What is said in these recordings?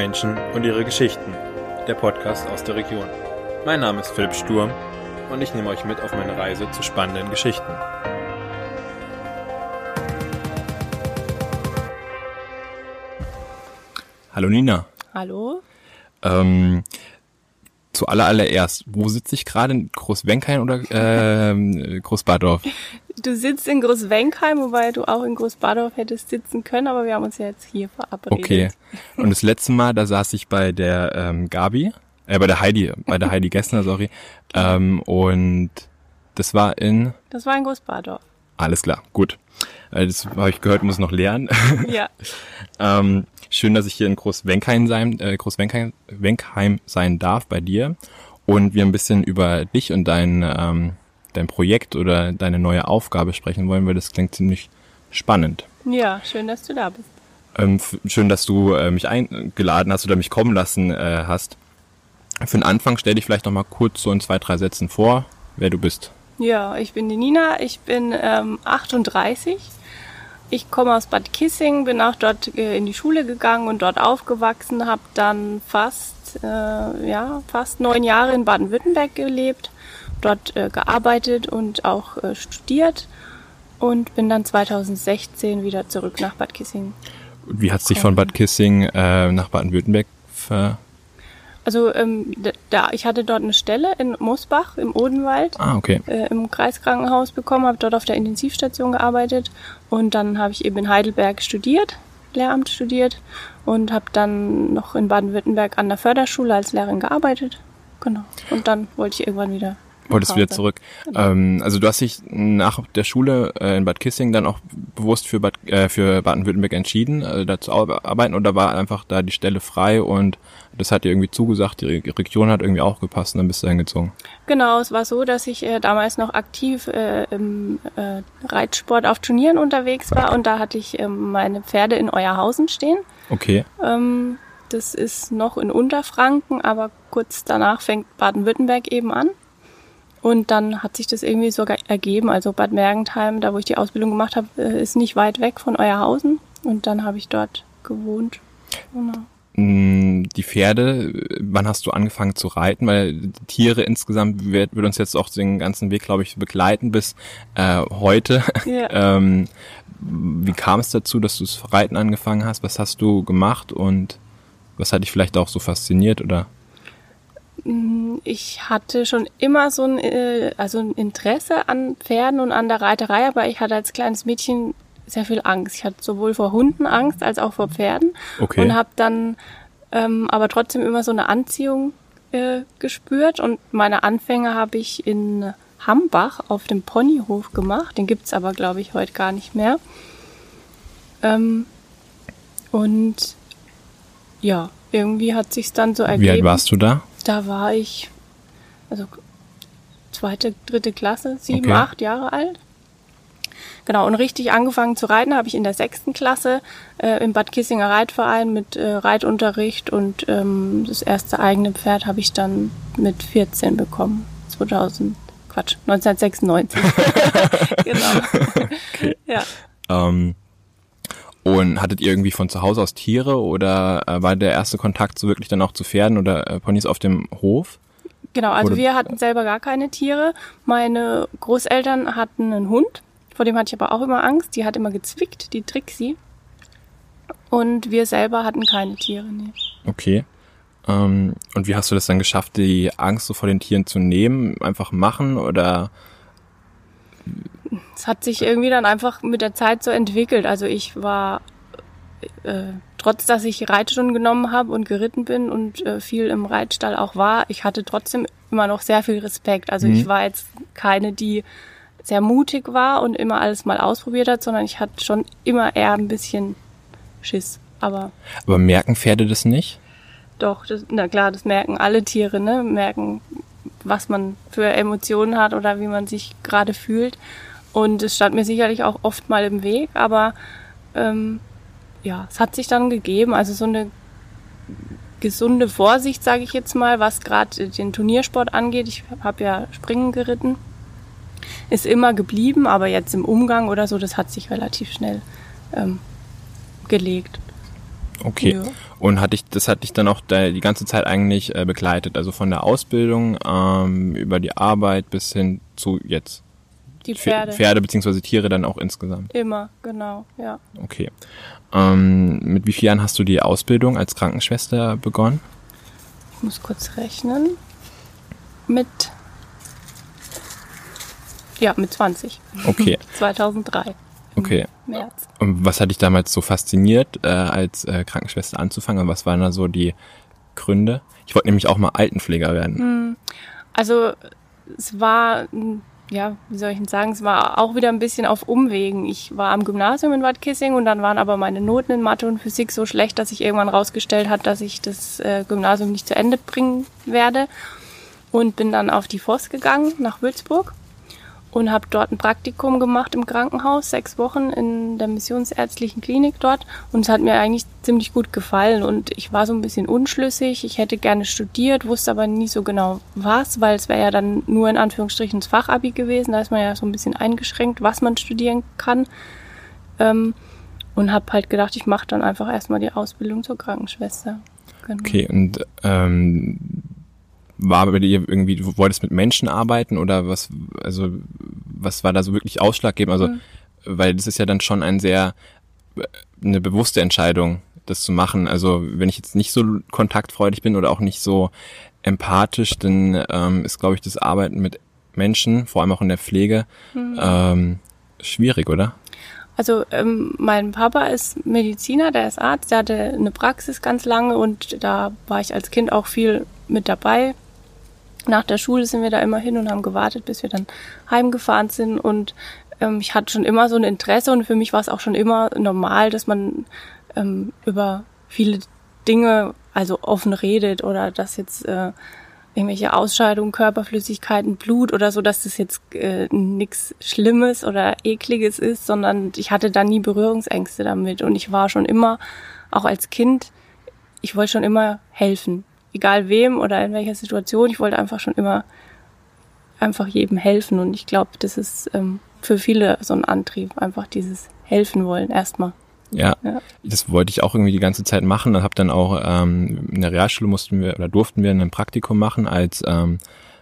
Menschen und ihre Geschichten, der Podcast aus der Region. Mein Name ist Philipp Sturm und ich nehme euch mit auf meine Reise zu spannenden Geschichten. Hallo Nina. Hallo. Ähm, zu allererst, wo sitze ich gerade? In Großwenkheim oder äh, Großbadorf? Du sitzt in Großwenkheim, wobei du auch in Großbadorf hättest sitzen können, aber wir haben uns ja jetzt hier verabredet. Okay. Und das letzte Mal, da saß ich bei der ähm, Gabi, äh, bei der Heidi, bei der Heidi Gessner, sorry. Ähm, und das war in. Das war in Großbadorf. Alles klar, gut. Äh, das habe ich gehört, muss noch lernen. Ja. ähm, schön, dass ich hier in Großwenkheim sein, äh, Großwenkheim Wenkheim sein darf bei dir und wir ein bisschen über dich und dein, ähm, dein Projekt oder deine neue Aufgabe sprechen wollen, weil das klingt ziemlich spannend. Ja, schön, dass du da bist. Ähm, schön, dass du äh, mich eingeladen hast oder mich kommen lassen äh, hast. Für den Anfang stell dich vielleicht noch mal kurz so in zwei, drei Sätzen vor, wer du bist. Ja, ich bin die Nina, ich bin ähm, 38. Ich komme aus Bad Kissing, bin auch dort äh, in die Schule gegangen und dort aufgewachsen, habe dann fast, äh, ja, fast neun Jahre in Baden-Württemberg gelebt, dort äh, gearbeitet und auch äh, studiert und bin dann 2016 wieder zurück nach Bad Kissing. Und Wie hat sich von Bad Kissing äh, nach Baden-Württemberg ver... Also ähm, da, ich hatte dort eine Stelle in Mosbach im Odenwald. Ah, okay. äh, im Kreiskrankenhaus bekommen, habe dort auf der Intensivstation gearbeitet und dann habe ich eben in Heidelberg studiert, Lehramt studiert und habe dann noch in Baden-Württemberg an der Förderschule als Lehrerin gearbeitet. Genau. Und dann wollte ich irgendwann wieder. Wolltest wieder zurück. Ähm, also du hast dich nach der Schule äh, in Bad Kissing dann auch bewusst für, Bad, äh, für Baden-Württemberg entschieden, äh, da zu ar- arbeiten oder war einfach da die Stelle frei und das hat dir irgendwie zugesagt, die Re- Region hat irgendwie auch gepasst und dann bist du hingezogen. Genau, es war so, dass ich äh, damals noch aktiv äh, im äh, Reitsport auf Turnieren unterwegs war und da hatte ich ähm, meine Pferde in Euerhausen stehen. Okay. Ähm, das ist noch in Unterfranken, aber kurz danach fängt Baden-Württemberg eben an. Und dann hat sich das irgendwie sogar ergeben. Also Bad Mergentheim, da wo ich die Ausbildung gemacht habe, äh, ist nicht weit weg von Euerhausen. Und dann habe ich dort gewohnt. Genau. Mm, Die Pferde, wann hast du angefangen zu reiten? Weil die Tiere insgesamt wird, wird uns jetzt auch den ganzen Weg, glaube ich, begleiten bis äh, heute. Ja. ähm, wie kam es dazu, dass du das Reiten angefangen hast? Was hast du gemacht und was hat dich vielleicht auch so fasziniert oder? Ich hatte schon immer so ein, äh, also ein Interesse an Pferden und an der Reiterei, aber ich hatte als kleines Mädchen sehr viel Angst. Ich hatte sowohl vor Hunden Angst als auch vor Pferden Okay. und habe dann ähm, aber trotzdem immer so eine Anziehung äh, gespürt und meine Anfänge habe ich in Hambach auf dem Ponyhof gemacht. Den gibt's aber, glaube ich, heute gar nicht mehr. Ähm, und ja, irgendwie hat sich's dann so ergeben. Wie alt warst du da? Da war ich, also zweite, dritte Klasse, sieben, Okay. acht Jahre alt. Genau, und richtig angefangen zu reiten habe ich in der sechsten Klasse äh, im Bad Kissinger Reitverein mit äh, Reitunterricht und ähm, das erste eigene Pferd habe ich dann mit 14 bekommen. 2000, Quatsch, 1996. genau. Ja. Ähm, und hattet ihr irgendwie von zu Hause aus Tiere oder äh, war der erste Kontakt so wirklich dann auch zu Pferden oder äh, Ponys auf dem Hof? Genau, also Oder- wir hatten selber gar keine Tiere. Meine Großeltern hatten einen Hund, vor dem hatte ich aber auch immer Angst. Die hat immer gezwickt, die Trixie. Und wir selber hatten keine Tiere. Nee. Okay. Ähm, und wie hast du das dann geschafft, die Angst so vor den Tieren zu nehmen? Einfach machen oder? Es hat sich irgendwie dann einfach mit der Zeit so entwickelt. Also ich war, äh, trotz dass ich Reitstunden genommen habe und geritten bin und äh, viel im Reitstall auch war, ich hatte trotzdem immer noch sehr viel Respekt. Also ich war jetzt keine, die sehr mutig war und immer alles mal ausprobiert hat, sondern ich hatte schon immer eher ein bisschen Schiss. Aber Aber merken Pferde das nicht? doch, das, na klar, das merken alle Tiere, ne? Merken, was man für Emotionen hat oder wie man sich gerade fühlt. Und es stand mir sicherlich auch oft mal im Weg, aber ähm, ja, es hat sich dann gegeben. Also so eine gesunde Vorsicht, sage ich jetzt mal, was gerade den Turniersport angeht. Ich habe ja Springen geritten, ist immer geblieben, aber jetzt im Umgang oder so, das hat sich relativ schnell ähm, gelegt. Okay. Ja. Und hatte ich, das hat dich dann auch die ganze Zeit eigentlich äh, begleitet, also von der Ausbildung ähm, über die Arbeit bis hin zu jetzt. Die Pfe- Pferde. Pferde beziehungsweise Tiere dann auch insgesamt. Immer, genau, ja. Okay. Ähm, mit wie vielen Jahren hast du die Ausbildung als Krankenschwester begonnen? Ich muss kurz rechnen. Mit. Ja, mit 20. Okay. 2003. Okay. März. Und was hat dich damals so fasziniert, äh, als äh, Krankenschwester anzufangen? Und was waren da so die Gründe? Ich wollte nämlich auch mal Altenpfleger werden. Also, es war, m, ja, wie soll ich denn sagen, es war auch wieder ein bisschen auf Umwegen. Ich war am Gymnasium in Bad Kissing und dann waren aber meine Noten in Mathe und Physik so schlecht, dass ich irgendwann rausgestellt hat, dass ich das äh, Gymnasium nicht zu Ende bringen werde. Und bin dann auf die Voss gegangen, nach Würzburg. Und habe dort ein Praktikum gemacht im Krankenhaus, sechs Wochen in der missionsärztlichen Klinik dort und es hat mir eigentlich ziemlich gut gefallen und ich war so ein bisschen unschlüssig. Ich hätte gerne studiert, wusste aber nie so genau was, weil es wäre ja dann nur in Anführungsstrichen das Fachabi gewesen, da ist man ja so ein bisschen eingeschränkt, was man studieren kann. Ähm, und habe halt gedacht, ich mache dann einfach erstmal die Ausbildung zur Krankenschwester. Genau. Okay, und ähm, war bei dir irgendwie, du wolltest mit Menschen arbeiten oder was, also was war da so wirklich ausschlaggebend? Also, weil das ist ja dann schon ein sehr, äh, eine bewusste Entscheidung, das zu machen. Also, wenn ich jetzt nicht so kontaktfreudig bin oder auch nicht so empathisch, dann ähm, ist, glaube ich, das Arbeiten mit Menschen, vor allem auch in der Pflege, ähm, schwierig, oder? Also ähm, mein Papa ist Mediziner, der ist Arzt, der hatte eine Praxis ganz lange und da war ich als Kind auch viel mit dabei. Nach der Schule sind wir da immer hin und haben gewartet, bis wir dann heimgefahren sind. Und ähm, ich hatte schon immer so ein Interesse und für mich war es auch schon immer normal, dass man ähm, über viele Dinge also offen redet oder dass jetzt äh, irgendwelche Ausscheidungen, Körperflüssigkeiten, Blut oder so, dass das jetzt äh, nichts Schlimmes oder Ekliges ist, sondern ich hatte da nie Berührungsängste damit. Und ich war schon immer, auch als Kind, ich wollte schon immer helfen, egal wem oder in welcher Situation, ich wollte einfach schon immer einfach jedem helfen und ich glaube, das ist ähm, für viele so ein Antrieb, einfach dieses helfen wollen erstmal. Ja, Ja. das wollte ich auch irgendwie die ganze Zeit machen und habe dann auch ähm, in der Realschule mussten wir oder durften wir ein Praktikum machen als ähm,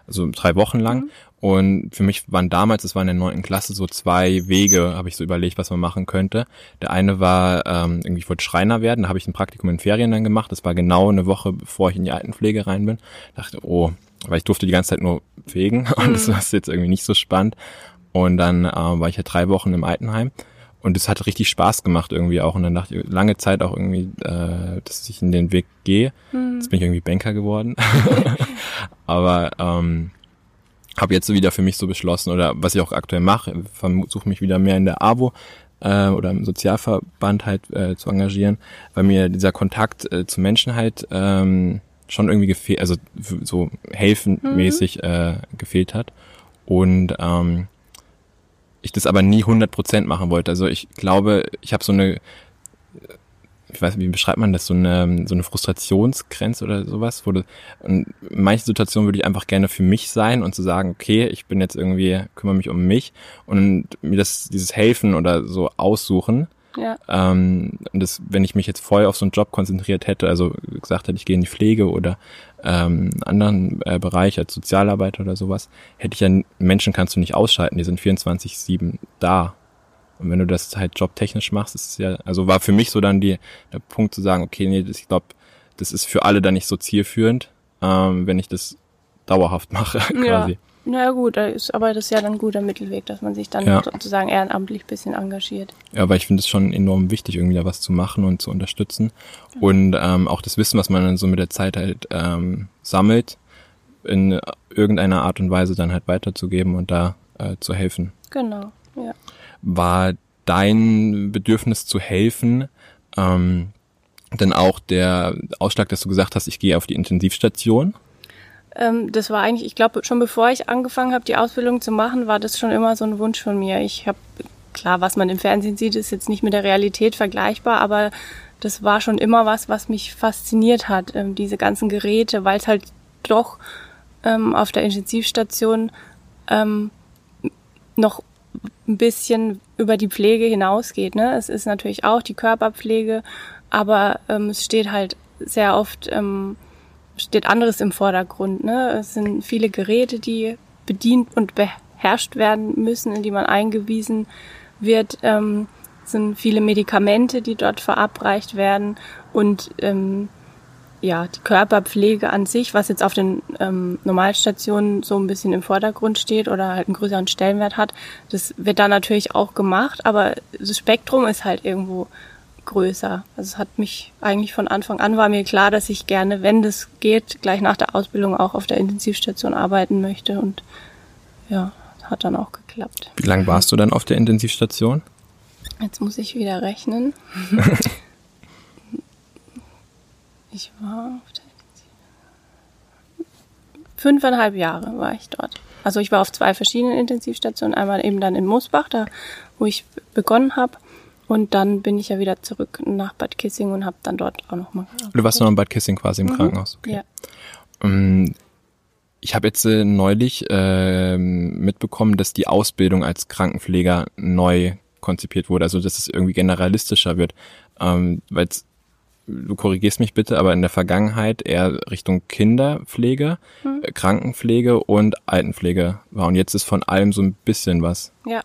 also drei Wochen lang. Und für mich waren damals, es war in der neunten Klasse, so zwei Wege, habe ich so überlegt, was man machen könnte. Der eine war, ähm, irgendwie, ich wollte Schreiner werden, da habe ich ein Praktikum in Ferien dann gemacht. Das war genau eine Woche, bevor ich in die Altenpflege rein bin. Dachte, oh, weil ich durfte die ganze Zeit nur pflegen und das war jetzt irgendwie nicht so spannend. Und dann äh, war ich ja drei Wochen im Altenheim. Und es hat richtig Spaß gemacht irgendwie auch. Und dann dachte ich lange Zeit auch irgendwie, äh, dass ich in den Weg gehe. Jetzt bin ich irgendwie Banker geworden. Aber ähm, habe jetzt so wieder für mich so beschlossen oder was ich auch aktuell mache, versuche mich wieder mehr in der AWO äh, oder im Sozialverband halt äh, zu engagieren, weil mir dieser Kontakt äh, zu Menschen halt ähm, schon irgendwie gefehlt, also so helfenmäßig äh, gefehlt hat. Und ähm, ich das aber nie 100% machen wollte. Also ich glaube, ich habe so eine, ich weiß, wie beschreibt man das, so eine, so eine Frustrationsgrenze oder sowas, wo du, in manchen Situationen würde ich einfach gerne für mich sein und zu sagen, okay, ich bin jetzt irgendwie, kümmere mich um mich und mir das, dieses Helfen oder so aussuchen, Ja, ähm, und das, wenn ich mich jetzt voll auf so einen Job konzentriert hätte, also gesagt hätte, ich gehe in die Pflege oder ähm, einen anderen äh, Bereich als Sozialarbeiter oder sowas, hätte ich ja, Menschen kannst du nicht ausschalten, die sind 24-7 da. Und wenn du das halt jobtechnisch machst, ist es ja, also war für mich so dann die, der Punkt zu sagen, okay, nee, das, ich glaube, das ist für alle dann nicht so zielführend, ähm, wenn ich das dauerhaft mache, quasi. ja. Naja gut, ist aber das ist ja dann ein guter Mittelweg, dass man sich dann Ja. sozusagen ehrenamtlich bisschen engagiert. Ja, aber ich finde es schon enorm wichtig, irgendwie da was zu machen und zu unterstützen. Und ähm, auch das Wissen, was man dann so mit der Zeit halt ähm, sammelt, in irgendeiner Art und Weise dann halt weiterzugeben und da äh, zu helfen. Genau, ja. War dein Bedürfnis zu helfen ähm, denn auch der Ausschlag, dass du gesagt hast, ich gehe auf die Intensivstation? Ähm, das war eigentlich, ich glaube, schon bevor ich angefangen habe, die Ausbildung zu machen, war das schon immer so ein Wunsch von mir. Ich habe, klar, was man im Fernsehen sieht, ist jetzt nicht mit der Realität vergleichbar, aber das war schon immer was, was mich fasziniert hat, ähm, diese ganzen Geräte, weil es halt doch ähm, auf der Intensivstation ähm, noch ein bisschen über die Pflege hinausgeht. Ne? Es ist natürlich auch die Körperpflege, aber ähm, es steht halt sehr oft ähm, steht anderes im Vordergrund. Ne? Es sind viele Geräte, die bedient und beherrscht werden müssen, in die man eingewiesen wird. Ähm, es sind viele Medikamente, die dort verabreicht werden und ähm, ja, die Körperpflege an sich, was jetzt auf den ähm, Normalstationen so ein bisschen im Vordergrund steht oder halt einen größeren Stellenwert hat, das wird da natürlich auch gemacht, aber das Spektrum ist halt irgendwo größer. Also es hat mich eigentlich von Anfang an war mir klar, dass ich gerne, wenn das geht, gleich nach der Ausbildung auch auf der Intensivstation arbeiten möchte und ja, hat dann auch geklappt. Wie lange warst du dann auf der Intensivstation? Jetzt muss ich wieder rechnen. ich war auf der Fünfeinhalb Jahre war ich dort. Also ich war auf zwei verschiedenen Intensivstationen. Einmal eben dann in Mosbach, da wo ich begonnen habe. Und dann bin ich ja wieder zurück nach Bad Kissing und habe dann dort auch nochmal. Du warst noch in Bad Kissing quasi im mhm. Krankenhaus. Okay. Ja. Um, ich habe jetzt äh, neulich äh, mitbekommen, dass die Ausbildung als Krankenpfleger neu konzipiert wurde, also dass es irgendwie generalistischer wird. Ähm, Weil du korrigierst mich bitte, aber in der Vergangenheit eher Richtung Kinderpflege, hm. Krankenpflege und Altenpflege war. Und jetzt ist von allem so ein bisschen was. Ja.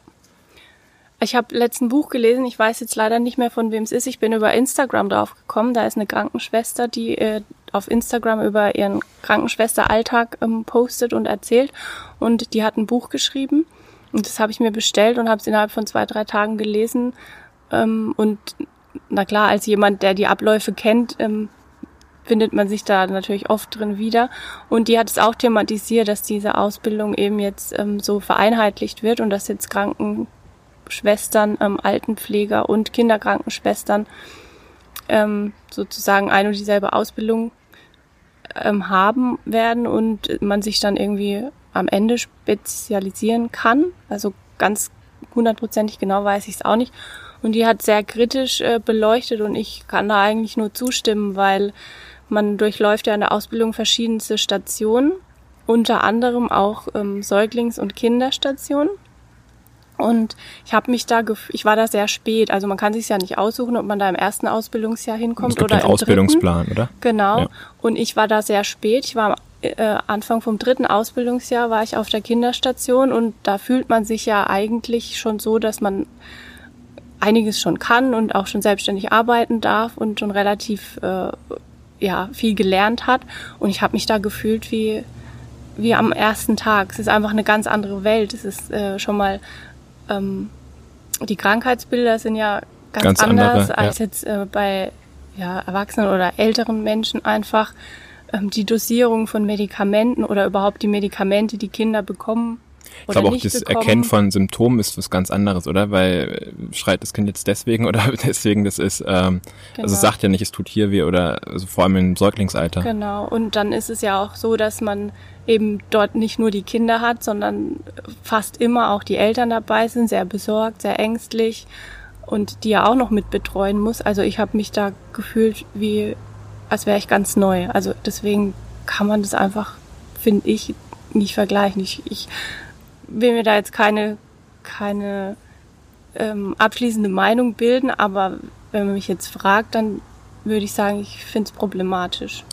Ich habe letzten Buch gelesen, ich weiß jetzt leider nicht mehr von wem es ist. Ich bin über Instagram drauf gekommen. Da ist eine Krankenschwester, die äh, auf Instagram über ihren Krankenschwesteralltag ähm, postet und erzählt. Und die hat ein Buch geschrieben. Und das habe ich mir bestellt und habe es innerhalb von zwei, drei Tagen gelesen. Ähm, und na klar, als jemand, der die Abläufe kennt, ähm, findet man sich da natürlich oft drin wieder. Und die hat es auch thematisiert, dass diese Ausbildung eben jetzt ähm, so vereinheitlicht wird und dass jetzt Kranken Schwestern, ähm, Altenpfleger und Kinderkrankenschwestern ähm, sozusagen eine und dieselbe Ausbildung ähm, haben werden und man sich dann irgendwie am Ende spezialisieren kann. Also ganz hundertprozentig genau weiß ich es auch nicht. Und die hat sehr kritisch äh, beleuchtet und ich kann da eigentlich nur zustimmen, weil man durchläuft ja in der Ausbildung verschiedenste Stationen, unter anderem auch ähm, Säuglings- und Kinderstationen. Und ich habe mich da, ich war da sehr spät. Also man kann sich ja nicht aussuchen, ob man da im ersten Ausbildungsjahr hinkommt es gibt oder im Ausbildungsplan, dritten. oder? Genau. Ja. Und ich war da sehr spät. Ich war äh, Anfang vom dritten Ausbildungsjahr war ich auf der Kinderstation und da fühlt man sich ja eigentlich schon so, dass man einiges schon kann und auch schon selbstständig arbeiten darf und schon relativ äh, ja viel gelernt hat. Und ich habe mich da gefühlt wie wie am ersten Tag. Es ist einfach eine ganz andere Welt. Es ist äh, schon mal ähm, die Krankheitsbilder sind ja ganz, ganz anders andere, als ja. jetzt äh, bei ja, Erwachsenen oder älteren Menschen einfach. Ähm, die Dosierung von Medikamenten oder überhaupt die Medikamente, die Kinder bekommen. Ich glaube auch, das bekommen. Erkennen von Symptomen ist was ganz anderes, oder? Weil äh, schreit das Kind jetzt deswegen oder deswegen, das ist, ähm, also genau. also es sagt ja nicht, es tut hier weh oder also vor allem im Säuglingsalter. Genau, und dann ist es ja auch so, dass man eben dort nicht nur die Kinder hat, sondern fast immer auch die Eltern dabei sind, sehr besorgt, sehr ängstlich und die ja auch noch mit betreuen muss. Also ich habe mich da gefühlt wie, als wäre ich ganz neu. Also deswegen kann man das einfach, finde ich, nicht vergleichen. Ich, ich will mir da jetzt keine, keine ähm, abschließende Meinung bilden, aber wenn man mich jetzt fragt, dann würde ich sagen, ich finde es problematisch.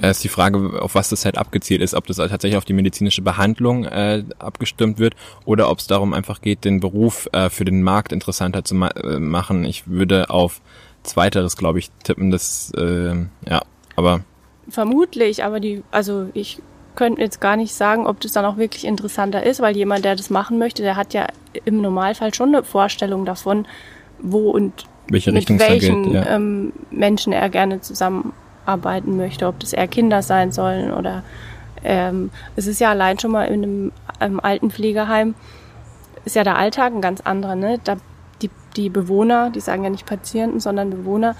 Ja, ist die Frage, auf was das halt abgezielt ist, ob das tatsächlich auf die medizinische Behandlung äh, abgestimmt wird oder ob es darum einfach geht, den Beruf äh, für den Markt interessanter zu ma äh, machen. Ich würde auf zweiteres, glaube ich, tippen, das äh, ja, aber vermutlich, aber die, also ich könnte jetzt gar nicht sagen, ob das dann auch wirklich interessanter ist, weil jemand, der das machen möchte, der hat ja im Normalfall schon eine Vorstellung davon, wo und Welche mit welchen geht, ja. ähm, Menschen er gerne zusammen arbeiten möchte, ob das eher Kinder sein sollen oder ähm, es ist ja allein schon mal in einem, einem Altenpflegeheim ist ja der Alltag ein ganz anderer, ne? Da, die, die Bewohner, die sagen ja nicht Patienten, sondern Bewohner,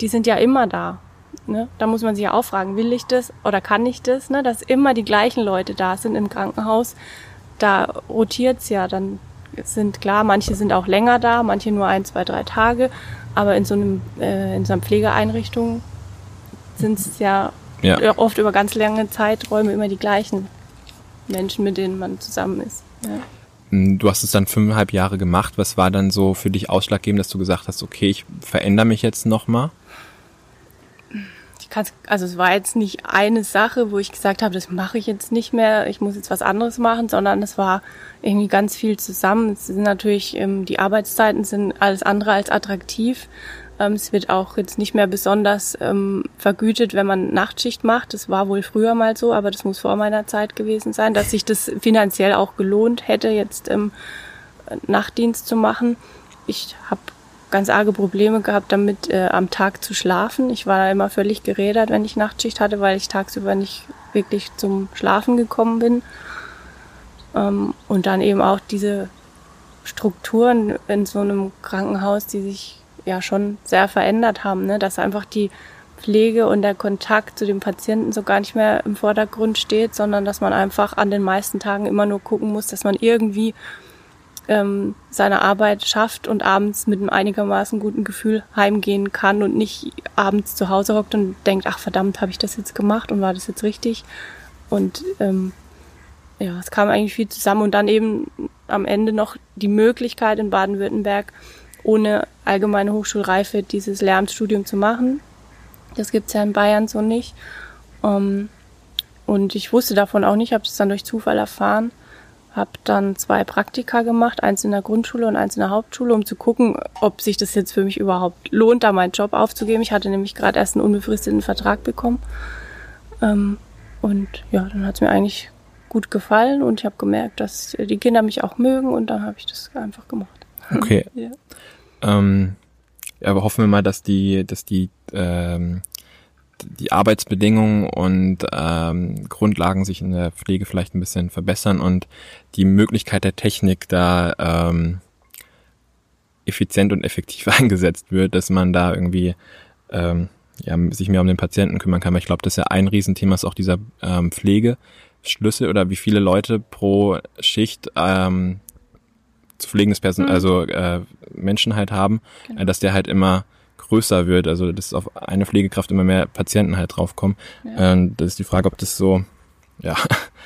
die sind ja immer da. Ne? Da muss man sich ja auch fragen, will ich das oder kann ich das? Ne? Dass immer die gleichen Leute da sind im Krankenhaus. Da rotiert's ja. Dann sind klar, manche sind auch länger da, manche nur ein, zwei, drei Tage. Aber in so einem äh, in so einer Pflegeeinrichtung sind es ja, ja, oft über ganz lange Zeiträume immer die gleichen Menschen, mit denen man zusammen ist. Ja. Hm, du hast es dann fünfeinhalb Jahre gemacht. Was war dann so für dich ausschlaggebend, dass du gesagt hast, okay, ich verändere mich jetzt nochmal? Ich kann also es war jetzt nicht eine Sache, wo ich gesagt habe, das mache ich jetzt nicht mehr, ich muss jetzt was anderes machen, sondern es war irgendwie ganz viel zusammen. Es sind natürlich, ähm, die Arbeitszeiten sind alles andere als attraktiv. Ähm, es wird auch jetzt nicht mehr besonders ähm, vergütet, wenn man Nachtschicht macht. Das war wohl früher mal so, aber das muss vor meiner Zeit gewesen sein, dass sich das finanziell auch gelohnt hätte, jetzt ähm, Nachtdienst zu machen. Ich habe ganz arge Probleme gehabt, damit äh, am Tag zu schlafen. Ich war immer völlig gerädert, wenn ich Nachtschicht hatte, weil ich tagsüber nicht wirklich zum Schlafen gekommen bin. Ähm, und dann eben auch diese Strukturen in so einem Krankenhaus, die sich ja schon sehr verändert haben, ne? dass einfach die Pflege und der Kontakt zu dem Patienten so gar nicht mehr im Vordergrund steht, sondern dass man einfach an den meisten Tagen immer nur gucken muss, dass man irgendwie ähm, seine Arbeit schafft und abends mit einem einigermaßen guten Gefühl heimgehen kann und nicht abends zu Hause hockt und denkt, ach verdammt, habe ich das jetzt gemacht und war das jetzt richtig? Und ähm, ja, es kam eigentlich viel zusammen und dann eben am Ende noch die Möglichkeit in Baden-Württemberg ohne allgemeine Hochschulreife dieses Lehramtsstudium zu machen. Das gibt's ja in Bayern so nicht. Ähm, und ich wusste davon auch nicht, habe es dann durch Zufall erfahren habe dann zwei Praktika gemacht, eins in der Grundschule und eins in der Hauptschule, um zu gucken, ob sich das jetzt für mich überhaupt lohnt, da meinen Job aufzugeben. Ich hatte nämlich gerade erst einen unbefristeten Vertrag bekommen. Ähm, und ja, dann hat es mir eigentlich gut gefallen und ich habe gemerkt, dass die Kinder mich auch mögen und dann habe ich das einfach gemacht. Okay. ja. Ähm, aber hoffen wir mal, dass die, dass die ähm, die Arbeitsbedingungen und ähm, Grundlagen sich in der Pflege vielleicht ein bisschen verbessern und die Möglichkeit der Technik da ähm, effizient und effektiv eingesetzt wird, dass man da irgendwie ähm, ja, sich mehr um den Patienten kümmern kann. Weil ich glaube, das ist ja ein Riesenthema ist auch dieser ähm, Pflegeschlüssel oder wie viele Leute pro Schicht ähm, zu pflegendes Personal, mhm. also äh, Menschen halt haben, genau. dass der halt immer größer wird, also dass auf eine Pflegekraft immer mehr Patienten halt draufkommen. Ja. Ähm, das ist die Frage, ob das so, ja,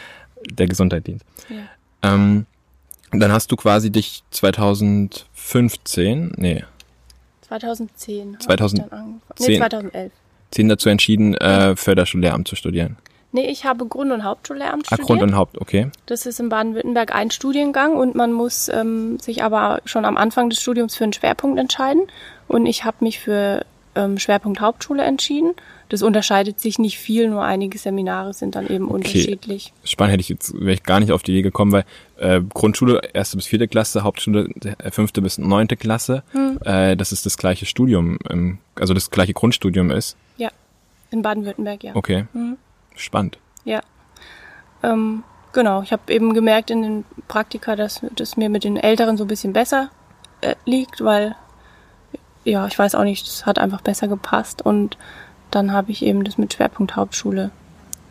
der Gesundheit dient. Ja. Ähm, dann hast du quasi dich 2015, nee. 2010. 2010. Nee, 2011. 10 dazu entschieden, äh, Förderschullehramt zu studieren. Nee, ich habe Grund- und Hauptschullehramt studiert. Ah, Grund- und Haupt, okay. Das ist in Baden-Württemberg ein Studiengang und man muss ähm, sich aber schon am Anfang des Studiums für einen Schwerpunkt entscheiden. Und ich habe mich für ähm, Schwerpunkt Hauptschule entschieden. Das unterscheidet sich nicht viel, nur einige Seminare sind dann eben okay. unterschiedlich. Spannend hätte ich jetzt wäre ich gar nicht auf die Idee gekommen, weil äh, Grundschule erste bis vierte Klasse, Hauptschule äh, fünfte bis neunte Klasse, hm. äh, das ist das gleiche Studium, ähm, also das gleiche Grundstudium ist. Ja, in Baden-Württemberg, ja. Okay. Hm. Spannend. Ja. Ähm, genau, ich habe eben gemerkt in den Praktika, dass das mir mit den Älteren so ein bisschen besser äh, liegt, weil, ja, ich weiß auch nicht, das hat einfach besser gepasst und dann habe ich eben das mit Schwerpunkt Hauptschule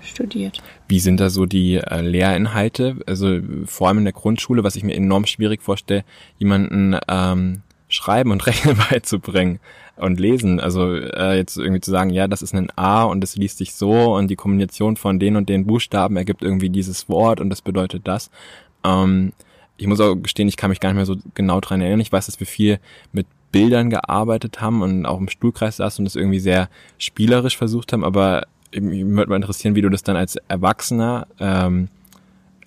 studiert. Wie sind da so die äh, Lehrinhalte? Also vor allem in der Grundschule, was ich mir enorm schwierig vorstelle, jemanden ähm, Schreiben und Rechnen beizubringen und Lesen. Also äh, jetzt irgendwie zu sagen, ja, das ist ein A und das liest sich so und die Kombination von den und den Buchstaben ergibt irgendwie dieses Wort und das bedeutet das. Ähm, ich muss auch gestehen, ich kann mich gar nicht mehr so genau dran erinnern. Ich weiß, dass wir viel mit Bildern gearbeitet haben und auch im Stuhlkreis saßen und das irgendwie sehr spielerisch versucht haben, aber mich würde mal interessieren, wie du das dann als Erwachsener ähm,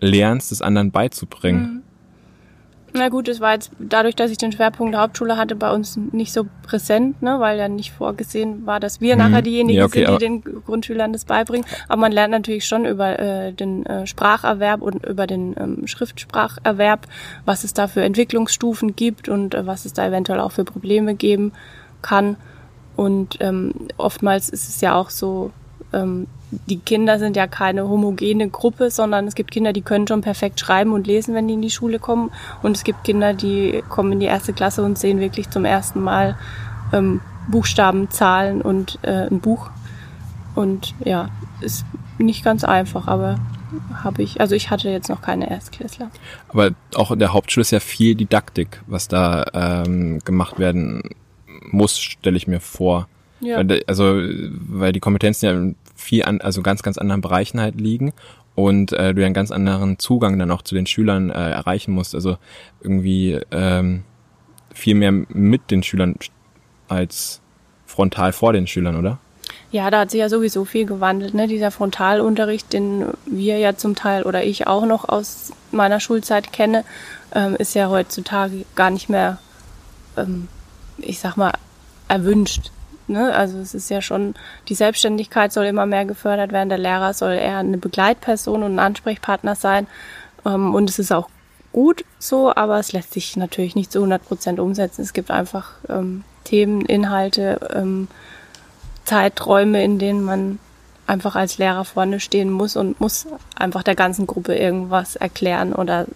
lernst, das anderen beizubringen. Mhm. Na gut, es war jetzt dadurch, dass ich den Schwerpunkt der Hauptschule hatte, bei uns nicht so präsent, ne, weil ja nicht vorgesehen war, dass wir mhm. nachher diejenigen ja, okay, sind, die den Grundschülern das beibringen. Aber man lernt natürlich schon über äh, den äh, Spracherwerb und über den ähm, Schriftspracherwerb, was es da für Entwicklungsstufen gibt und äh, was es da eventuell auch für Probleme geben kann. Und ähm, oftmals ist es ja auch so, ähm, die Kinder sind ja keine homogene Gruppe, sondern es gibt Kinder, die können schon perfekt schreiben und lesen, wenn die in die Schule kommen. Und es gibt Kinder, die kommen in die erste Klasse und sehen wirklich zum ersten Mal ähm, Buchstaben, Zahlen und äh, ein Buch. Und ja, ist nicht ganz einfach, aber habe ich, also ich hatte jetzt noch keine Erstklässler. Aber auch in der Hauptschule ist ja viel Didaktik, was da ähm, gemacht werden muss, stelle ich mir vor. Ja. Also, weil die Kompetenzen ja viel an, also ganz, ganz anderen Bereichen halt liegen und äh, du ja einen ganz anderen Zugang dann auch zu den Schülern äh, erreichen musst. Also irgendwie ähm, viel mehr mit den Schülern als frontal vor den Schülern, oder? Ja, da hat sich ja sowieso viel gewandelt. Ne? Dieser Frontalunterricht, den wir ja zum Teil oder ich auch noch aus meiner Schulzeit kenne, ähm, ist ja heutzutage gar nicht mehr, ähm, ich sag mal, erwünscht. Ne? Also es ist ja schon, die Selbstständigkeit soll immer mehr gefördert werden. Der Lehrer soll eher eine Begleitperson und ein Ansprechpartner sein. Ähm, und es ist auch gut so, aber es lässt sich natürlich nicht zu 100 Prozent umsetzen. Es gibt einfach ähm, Themen, Inhalte, ähm, Zeiträume, in denen man einfach als Lehrer vorne stehen muss und muss einfach der ganzen Gruppe irgendwas erklären oder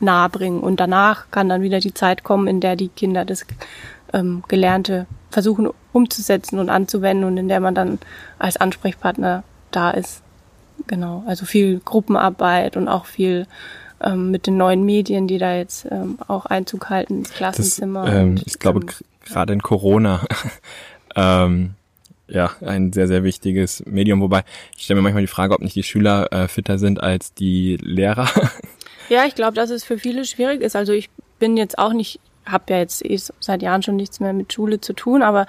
nahebringen. Und danach kann dann wieder die Zeit kommen, in der die Kinder das ähm, Gelernte versuchen umzusetzen und anzuwenden und in der man dann als Ansprechpartner da ist. Genau, also viel Gruppenarbeit und auch viel ähm, mit den neuen Medien, die da jetzt ähm, auch Einzug halten ins Klassenzimmer. Das, ähm, ich glaube, gerade in Corona ähm, ja, ein sehr, sehr wichtiges Medium. Wobei, ich stelle mir manchmal die Frage, ob nicht die Schüler äh, fitter sind als die Lehrer. Ja, ich glaube, dass es für viele schwierig ist. Also ich bin jetzt auch nicht, habe ja jetzt eh seit Jahren schon nichts mehr mit Schule zu tun, aber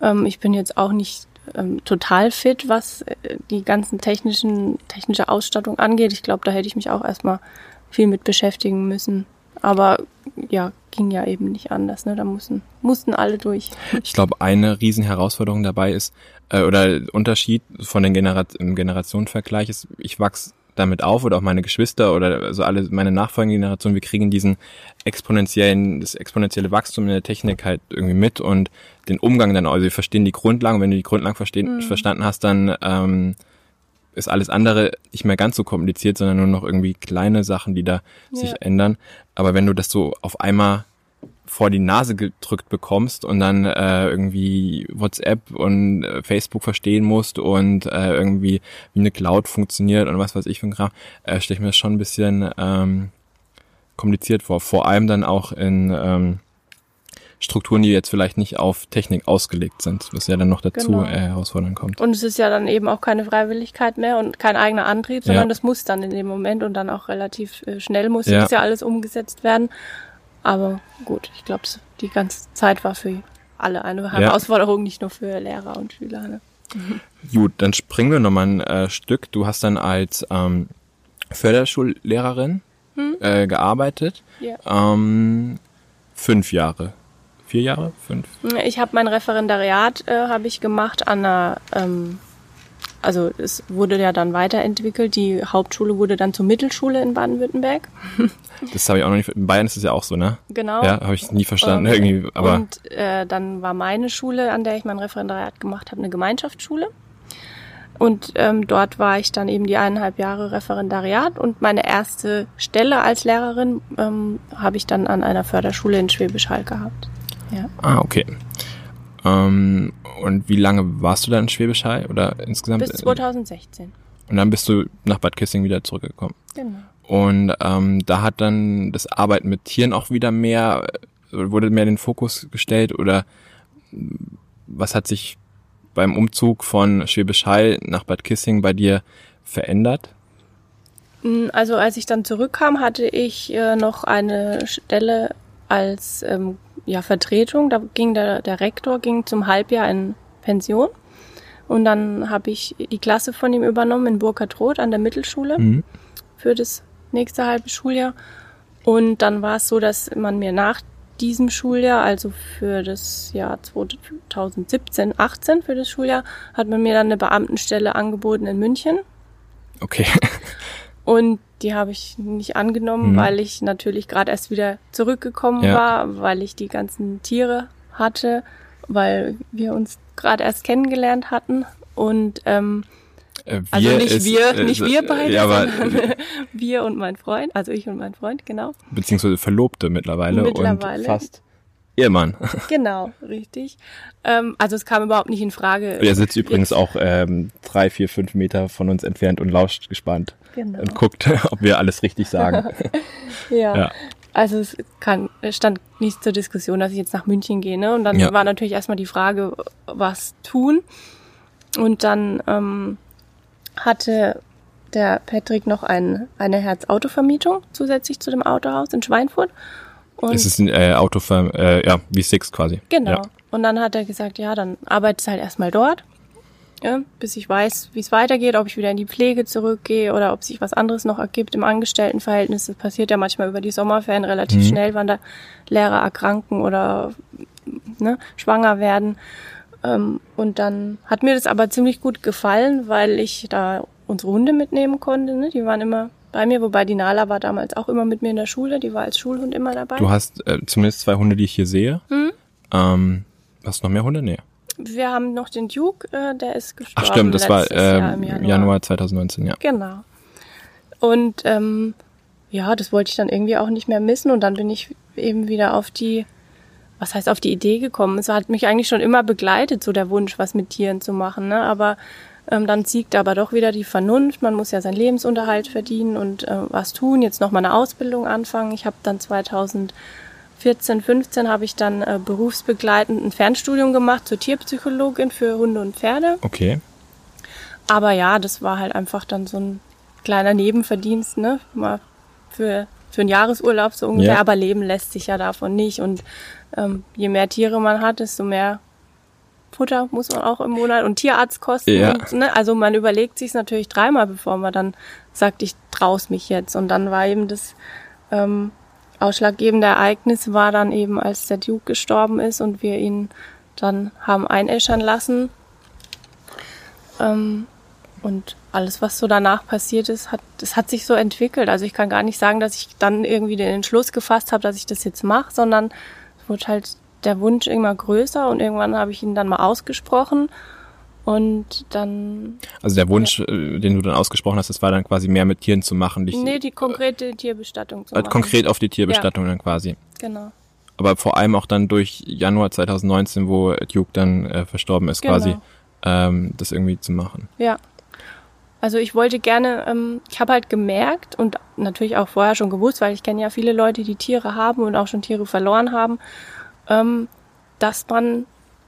ähm, ich bin jetzt auch nicht ähm, total fit, was äh, die ganzen technischen, technische Ausstattung angeht. Ich glaube, da hätte ich mich auch erstmal viel mit beschäftigen müssen. Aber ja, ging ja eben nicht anders. Ne? Da mussten, mussten alle durch. Ich glaube, eine Riesenherausforderung dabei ist, äh, oder Unterschied von den Genera im Generationenvergleich ist, ich wachse damit auf oder auch meine Geschwister oder also alle meine nachfolgende Generation, wir kriegen diesen exponentiellen, das exponentielle Wachstum in der Technik halt irgendwie mit und den Umgang dann, also wir verstehen die Grundlagen, wenn du die Grundlagen verstehen, mhm. verstanden hast, dann ähm, ist alles andere nicht mehr ganz so kompliziert, sondern nur noch irgendwie kleine Sachen, die da ja. sich ändern. Aber wenn du das so auf einmal vor die Nase gedrückt bekommst und dann äh, irgendwie WhatsApp und äh, Facebook verstehen musst und äh, irgendwie wie eine Cloud funktioniert und was weiß ich für ein Kram, äh, stelle ich mir das schon ein bisschen ähm, kompliziert vor. Vor allem dann auch in ähm, Strukturen, die jetzt vielleicht nicht auf Technik ausgelegt sind, was ja dann noch dazu genau. äh, herausfordernd kommt. Und es ist ja dann eben auch keine Freiwilligkeit mehr und kein eigener Antrieb, sondern ja. das muss dann in dem Moment und dann auch relativ äh, schnell muss ja. das ja alles umgesetzt werden. Aber gut, ich glaube, die ganze Zeit war für alle eine Herausforderung, ja. nicht nur für Lehrer und Schüler. Ne? Gut, dann springen wir nochmal ein äh, Stück. Du hast dann als ähm, Förderschullehrerin hm? äh, gearbeitet. Ja. Ähm, fünf Jahre vier Jahre, fünf? Ich habe mein Referendariat äh, habe ich gemacht an einer, ähm, also es wurde ja dann weiterentwickelt. Die Hauptschule wurde dann zur Mittelschule in Baden-Württemberg. Das habe ich auch noch nicht. In Bayern ist es ja auch so, ne? Genau. Ja, habe ich nie verstanden ähm, irgendwie. Aber und äh, dann war meine Schule, an der ich mein Referendariat gemacht habe, eine Gemeinschaftsschule. Und ähm, dort war ich dann eben die eineinhalb Jahre Referendariat und meine erste Stelle als Lehrerin ähm, habe ich dann an einer Förderschule in Schwäbisch Hall gehabt. Ja. Ah, okay. Ähm, und wie lange warst du da in Schwäbisch Hall oder insgesamt? Bis 2016. Und dann bist du nach Bad Kissing wieder zurückgekommen. Genau. Und ähm, da hat dann das Arbeiten mit Tieren auch wieder mehr, äh, wurde mehr den Fokus gestellt oder was hat sich beim Umzug von Schwäbisch Hall nach Bad Kissing bei dir verändert? Mm, also als ich dann zurückkam, hatte ich äh, noch eine Stelle als ähm, ja, Vertretung. Da ging der, der Rektor ging zum Halbjahr in Pension. Und dann habe ich die Klasse von ihm übernommen in Burkhard-Roth an der Mittelschule mhm. für das nächste halbe Schuljahr. Und dann war es so, dass man mir nach diesem Schuljahr, also für das Jahr 2017, 18 für das Schuljahr, hat man mir dann eine Beamtenstelle angeboten in München. Okay. Und die habe ich nicht angenommen, mhm. weil ich natürlich gerade erst wieder zurückgekommen ja. war, weil ich die ganzen Tiere hatte, weil wir uns gerade erst kennengelernt hatten und ähm, äh, also nicht ist, wir, äh, nicht wir beide, ja, aber, sondern wir und mein Freund, also ich und mein Freund, genau. Beziehungsweise Verlobte mittlerweile, mittlerweile. und fast Ehemann. Genau, richtig. Ähm, also es kam überhaupt nicht in Frage. Er sitzt übrigens auch ähm, drei, vier, fünf Meter von uns entfernt und lauscht gespannt genau. und guckt, ob wir alles richtig sagen. ja. ja. Also es kann, stand nicht zur Diskussion, dass ich jetzt nach München gehe. Ne? Und dann ja. war natürlich erstmal die Frage, was tun. Und dann ähm, hatte der Patrick noch ein, eine Herz-Auto-Vermietung zusätzlich zu dem Autohaus in Schweinfurt. Und es ist ein äh, Auto, äh, ja, wie Six quasi. Genau. Ja. Und dann hat er gesagt, ja, dann arbeitest halt erstmal dort. Ja, bis ich weiß, wie es weitergeht, ob ich wieder in die Pflege zurückgehe oder ob sich was anderes noch ergibt im Angestelltenverhältnis. Das passiert ja manchmal über die Sommerferien relativ Mhm. schnell, wann da Lehrer erkranken oder ne, schwanger werden. Ähm, und dann hat mir das aber ziemlich gut gefallen, weil ich da unsere Hunde mitnehmen konnte. Ne? Die waren immer bei mir, wobei die Nala war damals auch immer mit mir in der Schule. Die war als Schulhund immer dabei. Du hast äh, zumindest zwei Hunde, die ich hier sehe. Mhm. Ähm, hast du noch mehr Hunde? Nee. Wir haben noch den Duke, äh, der ist gestorben. Ach stimmt, das war äh, Jahr im Januar. Januar. 2019, ja. Genau. Und ähm, ja, das wollte ich dann irgendwie auch nicht mehr missen. Und dann bin ich eben wieder auf die, was heißt auf die Idee gekommen. Es hat mich eigentlich schon immer begleitet, so der Wunsch, was mit Tieren zu machen. Ne? Aber ähm, dann siegt aber doch wieder die Vernunft. Man muss ja seinen Lebensunterhalt verdienen und äh, was tun. Jetzt noch mal eine Ausbildung anfangen. Ich habe dann 2014, 15 habe ich dann äh, berufsbegleitend ein Fernstudium gemacht zur Tierpsychologin für Hunde und Pferde. Okay. Aber ja, das war halt einfach dann so ein kleiner Nebenverdienst, ne? Mal für, für einen Jahresurlaub so ungefähr. Ja. Aber leben lässt sich ja davon nicht. Und ähm, je mehr Tiere man hat, desto mehr Futter muss man auch im Monat und Tierarztkosten. Ja. Und, ne? Also man überlegt sich natürlich dreimal, bevor man dann sagt, ich traus mich jetzt. Und dann war eben das ähm, ausschlaggebende Ereignis war dann eben, als der Duke gestorben ist und wir ihn dann haben einäschern lassen. Ähm, und alles, was so danach passiert ist, hat, das hat sich so entwickelt. Also ich kann gar nicht sagen, dass ich dann irgendwie den Entschluss gefasst habe, dass ich das jetzt mache, sondern es wurde halt der Wunsch immer größer und irgendwann habe ich ihn dann mal ausgesprochen und dann, Also der Wunsch, äh, den du dann ausgesprochen hast, das war dann quasi mehr mit Tieren zu machen. Dich, nee, die konkrete Tierbestattung zu äh, machen. konkret auf die Tierbestattung dann quasi. Genau. Aber vor allem auch dann durch Januar 2019, wo Duke dann äh, verstorben ist, Genau. quasi, ähm, das irgendwie zu machen. Ja. Also ich wollte gerne, ähm, ich habe halt gemerkt und natürlich auch vorher schon gewusst, weil ich kenne ja viele Leute, die Tiere haben und auch schon Tiere verloren haben, ähm, dass man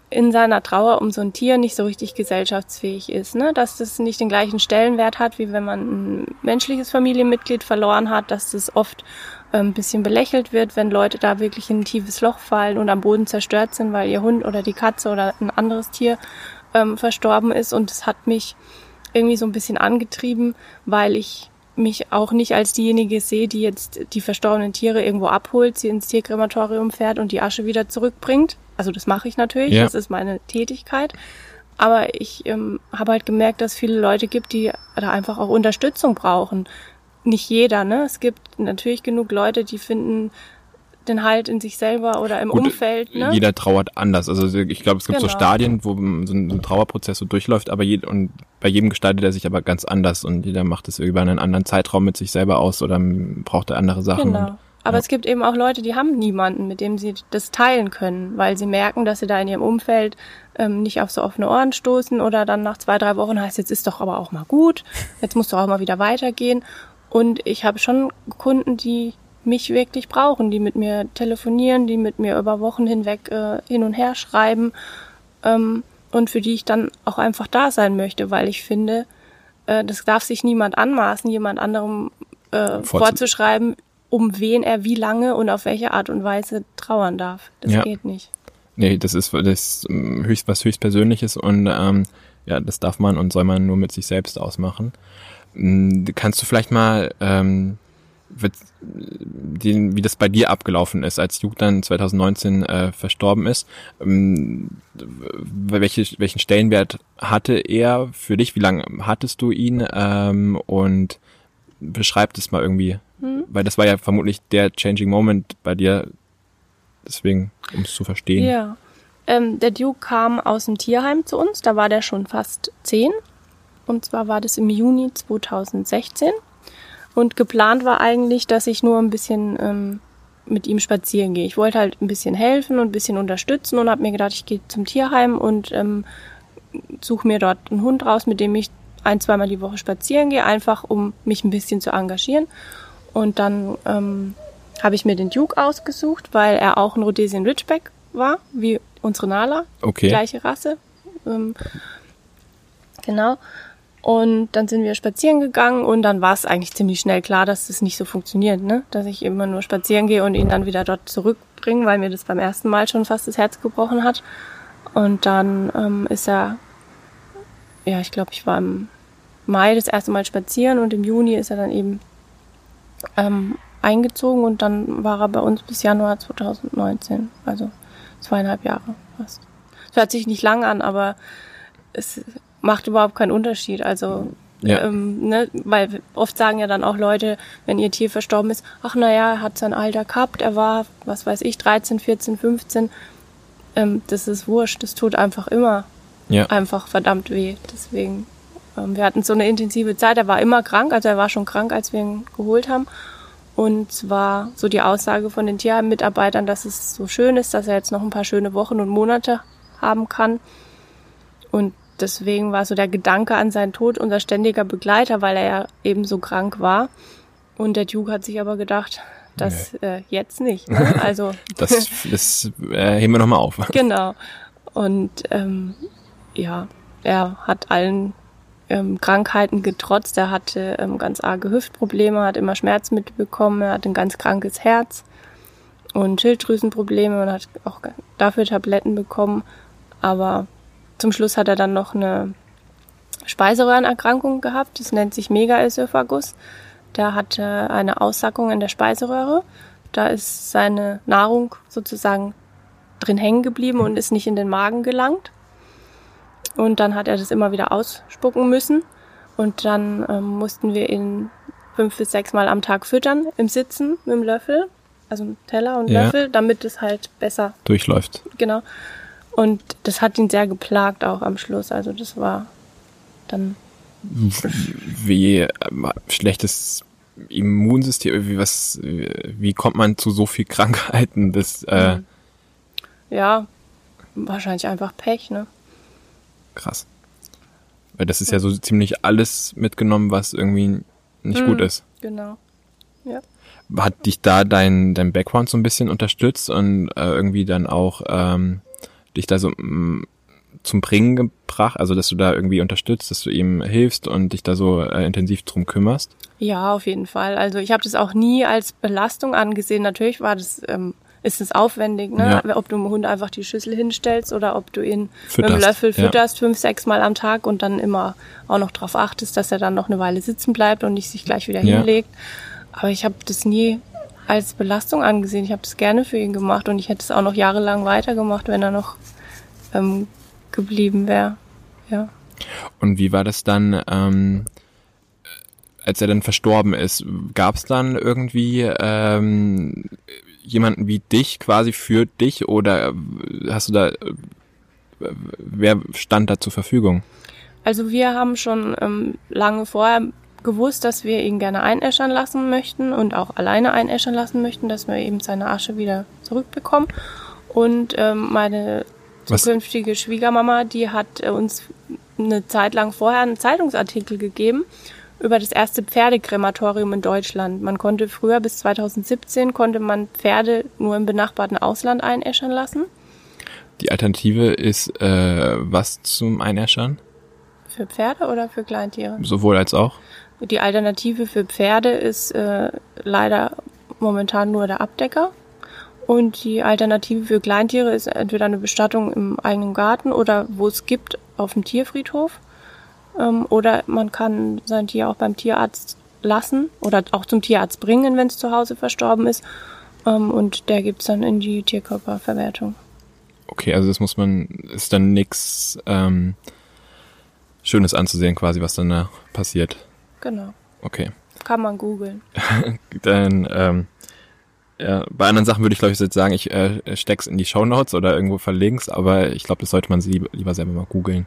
in seiner Trauer um so ein Tier nicht so richtig gesellschaftsfähig ist, ne? Dass das nicht den gleichen Stellenwert hat, wie wenn man ein menschliches Familienmitglied verloren hat, dass das oft ähm, ein bisschen belächelt wird, wenn Leute da wirklich in ein tiefes Loch fallen und am Boden zerstört sind, weil ihr Hund oder die Katze oder ein anderes Tier ähm, verstorben ist. Und es hat mich irgendwie so ein bisschen angetrieben, weil ich mich auch nicht als diejenige sehe, die jetzt die verstorbenen Tiere irgendwo abholt, sie ins Tierkrematorium fährt und die Asche wieder zurückbringt. Also das mache ich natürlich, Ja. das ist meine Tätigkeit. Aber ich ähm, habe halt gemerkt, dass es viele Leute gibt, die da einfach auch Unterstützung brauchen. Nicht jeder, ne? Es gibt natürlich genug Leute, die finden den Halt in sich selber oder im Gut, Umfeld, ne? Jeder trauert anders. Also ich glaube, es gibt so Genau. Stadien, wo so ein, so ein Trauerprozess so durchläuft, aber jed und bei jedem gestaltet er sich aber ganz anders und jeder macht es über einen anderen Zeitraum mit sich selber aus oder braucht er andere Sachen. Genau. Und, Aber ja. es gibt eben auch Leute, die haben niemanden, mit dem sie das teilen können, weil sie merken, dass sie da in ihrem Umfeld ähm, nicht auf so offene Ohren stoßen oder dann nach zwei, drei Wochen heißt, jetzt ist doch aber auch mal gut, jetzt muss doch auch mal wieder weitergehen. Und ich habe schon Kunden, die mich wirklich brauchen, die mit mir telefonieren, die mit mir über Wochen hinweg äh, hin und her schreiben ähm, und für die ich dann auch einfach da sein möchte, weil ich finde, äh, das darf sich niemand anmaßen, jemand anderem äh, Vorzu- vorzuschreiben, um wen er wie lange und auf welche Art und Weise trauern darf. Das Ja. geht nicht. Nee, das ist das ist ähm, höchst was höchst Persönliches und ähm, ja, das darf man und soll man nur mit sich selbst ausmachen. Mm, Kannst du vielleicht mal ähm, den, wie das bei dir abgelaufen ist, als Duke dann 2019 äh, verstorben ist. Ähm, welche, welchen Stellenwert hatte er für dich? Wie lange hattest du ihn? Ähm, und beschreib das mal irgendwie. Weil das war ja vermutlich der Changing Moment bei dir. Deswegen, um es zu verstehen. Ja. Ähm, der Duke kam aus dem Tierheim zu uns, da war der schon fast zehn. Und zwar war das im Juni 2016. Und geplant war eigentlich, dass ich nur ein bisschen ähm, mit ihm spazieren gehe. Ich wollte halt ein bisschen helfen und ein bisschen unterstützen und habe mir gedacht, ich gehe zum Tierheim und ähm, suche mir dort einen Hund raus, mit dem ich ein, zweimal die Woche spazieren gehe, einfach um mich ein bisschen zu engagieren. Und dann ähm, habe ich mir den Duke ausgesucht, weil er auch ein Rhodesian Ridgeback war, wie unsere Nala, Okay. gleiche Rasse. Ähm, genau. Und dann sind wir spazieren gegangen und dann war es eigentlich ziemlich schnell klar, dass das nicht so funktioniert, ne? Dass ich immer nur spazieren gehe und ihn dann wieder dort zurückbringe, weil mir das beim ersten Mal schon fast das Herz gebrochen hat. Und dann ähm, ist er ja, ich glaube, ich war im Mai das erste Mal spazieren und im Juni ist er dann eben ähm, eingezogen und dann war er bei uns bis Januar 2019, also zweieinhalb Jahre fast. Es hört sich nicht lang an, aber es macht überhaupt keinen Unterschied. Also Ja. ähm, ne, weil oft sagen ja dann auch Leute, wenn ihr Tier verstorben ist, ach naja, er hat sein Alter gehabt, er war, was weiß ich, 13, 14, 15. Ähm, das ist wurscht, das tut einfach immer Ja. einfach verdammt weh. Deswegen, ähm, wir hatten so eine intensive Zeit. Er war immer krank, also er war schon krank, als wir ihn geholt haben. Und es war so die Aussage von den Tierheim-Mitarbeitern, dass es so schön ist, dass er jetzt noch ein paar schöne Wochen und Monate haben kann. Und deswegen war so der Gedanke an seinen Tod unser ständiger Begleiter, weil er ja eben so krank war. Und der Duke hat sich aber gedacht, das äh, jetzt nicht. Ne? Also Das, das äh, heben wir nochmal auf. Genau. Und ähm, ja, er hat allen ähm, Krankheiten getrotzt. Er hatte ähm, ganz arge Hüftprobleme, hat immer Schmerzmittel bekommen, er hat ein ganz krankes Herz und Schilddrüsenprobleme und hat auch dafür Tabletten bekommen. Aber zum Schluss hat er dann noch eine Speiseröhrenerkrankung gehabt. Das nennt sich Megaesophagus. Der hatte eine Aussackung in der Speiseröhre. Da ist seine Nahrung sozusagen drin hängen geblieben und ist nicht in den Magen gelangt. Und dann hat er das immer wieder ausspucken müssen. Und dann ähm, mussten wir ihn fünf bis sechs Mal am Tag füttern im Sitzen mit dem Löffel, also Teller und Ja. Löffel, damit es halt besser, Durchläuft. genau. Und das hat ihn sehr geplagt auch am Schluss. Also das war dann Wie äh, schlechtes Immunsystem, wie was, wie kommt man zu so viel Krankheiten? Das äh, ja wahrscheinlich einfach Pech, ne? krass. Weil das ist ja so ziemlich alles mitgenommen, was irgendwie nicht gut ist. Genau. Ja. Hat dich da dein, dein Background so ein bisschen unterstützt und äh, irgendwie dann auch ähm, dich da so mm, zum Bringen gebracht, also dass du da irgendwie unterstützt, dass du ihm hilfst und dich da so äh, intensiv drum kümmerst? Ja, auf jeden Fall. Also ich habe das auch nie als Belastung angesehen. Natürlich war das, ähm, ist es aufwendig, ne? ob du dem Hund einfach die Schüssel hinstellst oder ob du ihn mit dem Fütterst, Löffel ja. fütterst, fünf, sechs Mal am Tag und dann immer auch noch darauf achtest, dass er dann noch eine Weile sitzen bleibt und nicht sich gleich wieder Ja. hinlegt. Aber ich habe das nie als Belastung angesehen. Ich habe das gerne für ihn gemacht und ich hätte es auch noch jahrelang weitergemacht, wenn er noch ähm, geblieben wäre. Ja. Und wie war das dann, ähm, als er dann verstorben ist? Gab es dann irgendwie ähm, jemanden wie dich quasi für dich oder hast du da, äh, wer stand da zur Verfügung? Also wir haben schon ähm, lange vorher gewusst, dass wir ihn gerne einäschern lassen möchten und auch alleine einäschern lassen möchten, dass wir eben seine Asche wieder zurückbekommen. Und ähm, meine Was- zukünftige Schwiegermama, die hat äh, uns eine Zeit lang vorher einen Zeitungsartikel gegeben über das erste Pferdekrematorium in Deutschland. Man konnte früher bis 2017 konnte man Pferde nur im benachbarten Ausland einäschern lassen. Die Alternative ist äh, was zum Einäschern? Für Pferde oder für Kleintiere? Sowohl als auch? Die Alternative für Pferde ist äh, leider momentan nur der Abdecker. Und die Alternative für Kleintiere ist entweder eine Bestattung im eigenen Garten oder wo es gibt auf dem Tierfriedhof. Ähm, oder man kann sein Tier auch beim Tierarzt lassen oder auch zum Tierarzt bringen, wenn es zu Hause verstorben ist. Ähm, und der gibt's dann in die Tierkörperverwertung. Okay, also das muss man, ist dann nix ähm, Schönes anzusehen quasi, was dann da passiert. Genau. Okay. Kann man googeln. Dann, ähm, ja, bei anderen Sachen würde ich glaube ich jetzt sagen, ich äh, steck's in die Shownotes oder irgendwo verlink's, aber ich glaube, das sollte man sie lieber, lieber selber mal googeln.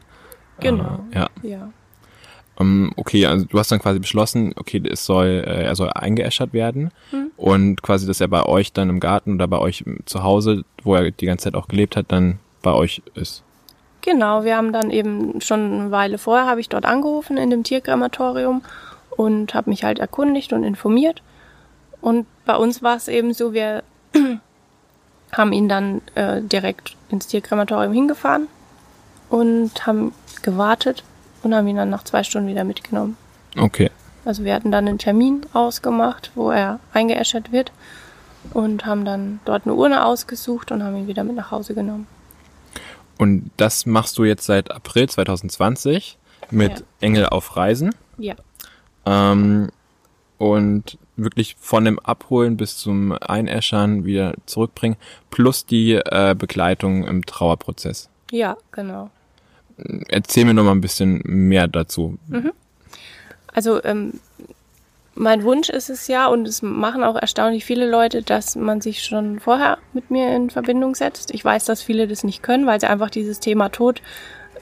Genau. Äh, ja. Ja. Um, okay, also du hast dann quasi beschlossen, okay, es soll, äh, er soll eingeäschert werden Hm. und quasi, dass er bei euch dann im Garten oder bei euch zu Hause, wo er die ganze Zeit auch gelebt hat, dann bei euch ist. Genau, wir haben dann eben schon eine Weile vorher habe ich dort angerufen in dem Tierkrematorium und habe mich halt erkundigt und informiert. Und bei uns war es eben so, wir haben ihn dann äh, direkt ins Tierkrematorium hingefahren und haben gewartet und haben ihn dann nach zwei Stunden wieder mitgenommen. Okay. Also wir hatten dann einen Termin ausgemacht, wo er eingeäschert wird und haben dann dort eine Urne ausgesucht und haben ihn wieder mit nach Hause genommen. Und das machst du jetzt seit April 2020. mit Ja. Engel auf Reisen. Ja. Ähm, und wirklich von dem Abholen bis zum Einäschern wieder zurückbringen, plus die äh, Begleitung im Trauerprozess. Ja, genau. Erzähl mir noch mal ein bisschen mehr dazu. Also ähm, mein Wunsch ist es ja, und es machen auch erstaunlich viele Leute, dass man sich schon vorher mit mir in Verbindung setzt. Ich weiß, dass viele das nicht können, weil sie einfach dieses Thema Tod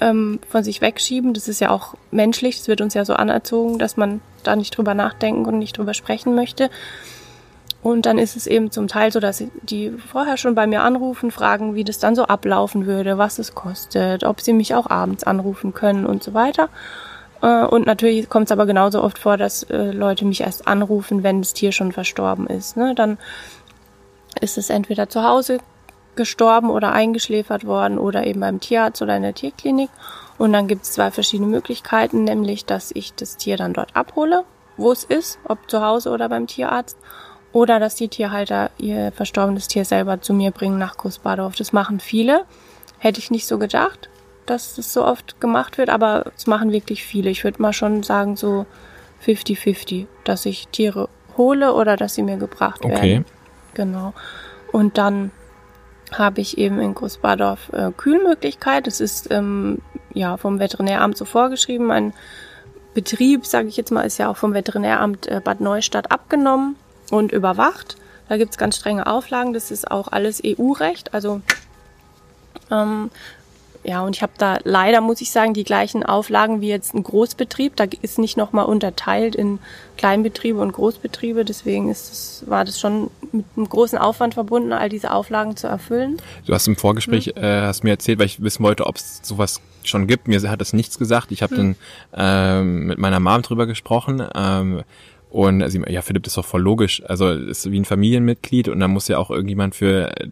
ähm, von sich wegschieben. Das ist ja auch menschlich, das wird uns ja so anerzogen, dass man da nicht drüber nachdenken und nicht drüber sprechen möchte. Und dann ist es eben zum Teil so, dass die vorher schon bei mir anrufen, fragen, wie das dann so ablaufen würde, was es kostet, ob sie mich auch abends anrufen können und so weiter. Äh, Und natürlich kommt es aber genauso oft vor, dass äh, Leute mich erst anrufen, wenn das Tier schon verstorben ist. Ne? Dann ist es entweder zu Hause gestorben oder eingeschläfert worden oder eben beim Tierarzt oder in der Tierklinik. Und dann gibt es zwei verschiedene Möglichkeiten, nämlich dass ich das Tier dann dort abhole, wo es ist, ob zu Hause oder beim Tierarzt. Oder dass die Tierhalter ihr verstorbenes Tier selber zu mir bringen nach Großbadorf. Das machen viele. Hätte ich nicht so gedacht, dass das so oft gemacht wird, aber es machen wirklich viele. Ich würde mal schon sagen, so 50-50, dass ich Tiere hole oder dass sie mir gebracht Okay. werden. Genau. Und dann habe ich eben in Großbadorf äh, Kühlmöglichkeit. Das ist ähm, ja vom Veterinäramt so vorgeschrieben. Ein Betrieb, sage ich jetzt mal, ist ja auch vom Veterinäramt äh, Bad Neustadt abgenommen und überwacht. Da gibt's ganz strenge Auflagen. Das ist auch alles EU-Recht. Also ähm, ja, und ich habe da leider, muss ich sagen, die gleichen Auflagen wie jetzt ein Großbetrieb. Da ist nicht nochmal unterteilt in Kleinbetriebe und Großbetriebe. Deswegen ist es, war das schon mit einem großen Aufwand verbunden, all diese Auflagen zu erfüllen. Du hast im Vorgespräch, Mhm. äh, hast mir erzählt, weil ich wissen wollte, ob es sowas schon gibt. Mir hat es nichts gesagt. Ich habe Mhm. dann ähm, mit meiner Mom drüber gesprochen. Ähm, und sie, ja, Philipp, das ist doch voll logisch. Also ist wie ein Familienmitglied und da muss ja auch irgendjemand für äh,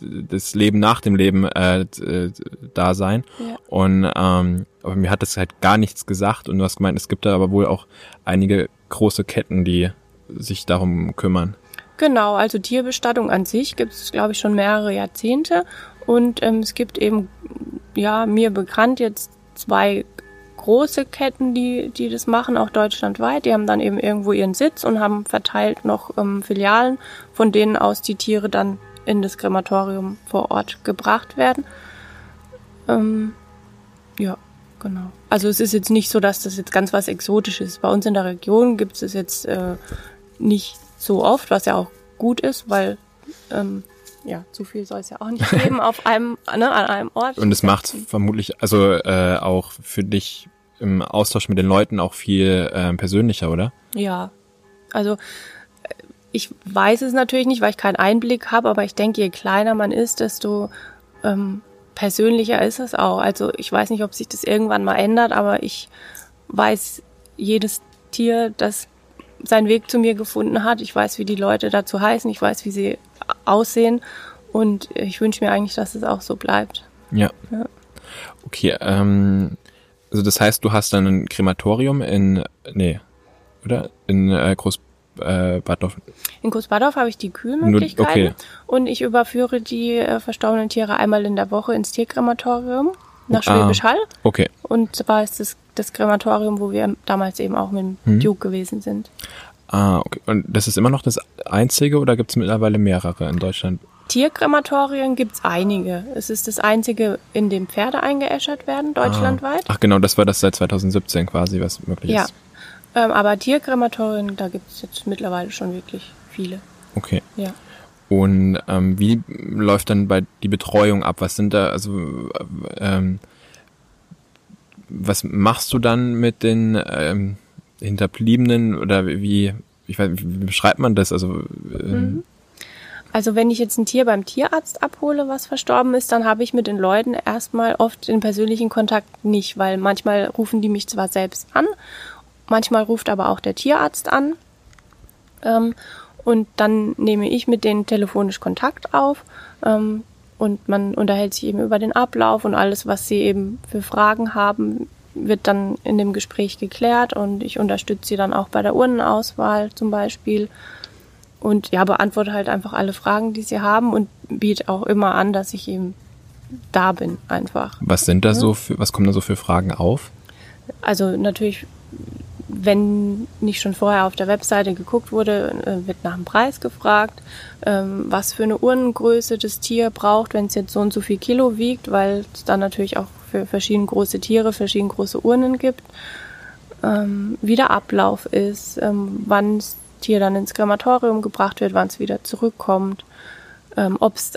das Leben nach dem Leben äh, äh, da sein. Ja. Und ähm, aber mir hat das halt gar nichts gesagt und du hast gemeint, es gibt da aber wohl auch einige große Ketten, die sich darum kümmern. Genau, also Tierbestattung an sich gibt es, glaube ich, schon mehrere Jahrzehnte. Und ähm, es gibt eben, ja, mir bekannt jetzt zwei große Ketten, die, die das machen, auch deutschlandweit. Die haben dann eben irgendwo ihren Sitz und haben verteilt noch ähm, Filialen, von denen aus die Tiere dann in das Krematorium vor Ort gebracht werden. Ähm, ja, genau. Also es ist jetzt nicht so, dass das jetzt ganz was Exotisches ist. Bei uns in der Region gibt es jetzt äh, nicht so oft, was ja auch gut ist, weil ähm, ja, zu viel soll es ja auch nicht geben auf einem, ne, an einem Ort. Und es macht vermutlich, also äh, auch für dich im Austausch mit den Leuten auch viel äh, persönlicher, oder? Ja, also äh, ich weiß es natürlich nicht, weil ich keinen Einblick habe, aber ich denke, je kleiner man ist, desto ähm, persönlicher ist es auch. Also ich weiß nicht, ob sich das irgendwann mal ändert, aber ich weiß jedes Tier, das seinen Weg zu mir gefunden hat. Ich weiß, wie die Leute dazu heißen, ich weiß, wie sie aussehen und ich wünsche mir eigentlich, dass es auch so bleibt. Ja. Ja. Okay, ähm, also das heißt, du hast dann ein Krematorium in, nee, oder? In äh, Groß, äh. In Großbadorf habe ich die Kühlmöglichkeiten okay. und ich überführe die äh, verstorbenen Tiere einmal in der Woche ins Tierkrematorium nach Ah. Schwäbisch Hall. Okay, Und zwar ist das das Krematorium, wo wir damals eben auch mit dem Hm. Duke gewesen sind. Ah, okay. Und das ist immer noch das einzige oder gibt es mittlerweile mehrere in Deutschland? Tierkrematorien gibt's einige. Es ist das einzige, in dem Pferde eingeäschert werden, deutschlandweit. Ach genau, das war das seit 2017 quasi, was möglich ja. ist. Ähm, aber Tierkrematorien, da gibt's jetzt mittlerweile schon wirklich viele. Okay. Ja. Und ähm, wie läuft dann bei die Betreuung ab? Was sind da, also ähm, was machst du dann mit den ähm, Hinterbliebenen oder wie, ich weiß, wie beschreibt man das? Also ähm, Also wenn ich jetzt ein Tier beim Tierarzt abhole, was verstorben ist, dann habe ich mit den Leuten erstmal oft den persönlichen Kontakt nicht, weil manchmal rufen die mich zwar selbst an, manchmal ruft aber auch der Tierarzt an. Ähm, und dann nehme ich mit denen telefonisch Kontakt auf. Ähm, und man unterhält sich eben über den Ablauf und alles, was sie eben für Fragen haben, wird dann in dem Gespräch geklärt und ich unterstütze sie dann auch bei der Urnenauswahl zum Beispiel und ja, beantworte halt einfach alle Fragen, die sie haben und biete auch immer an, dass ich eben da bin, einfach. was sind da so für, was kommen da so für Fragen auf? Also natürlich, wenn nicht schon vorher auf der Webseite geguckt wurde, äh, wird nach dem Preis gefragt, ähm, was für eine Urnengröße das Tier braucht, wenn es jetzt so und so viel Kilo wiegt, weil es dann natürlich auch für verschiedene große Tiere verschiedene große Urnen gibt, ähm, wie der Ablauf ist, ähm, wann das Tier dann ins Krematorium gebracht wird, wann es wieder zurückkommt, ob es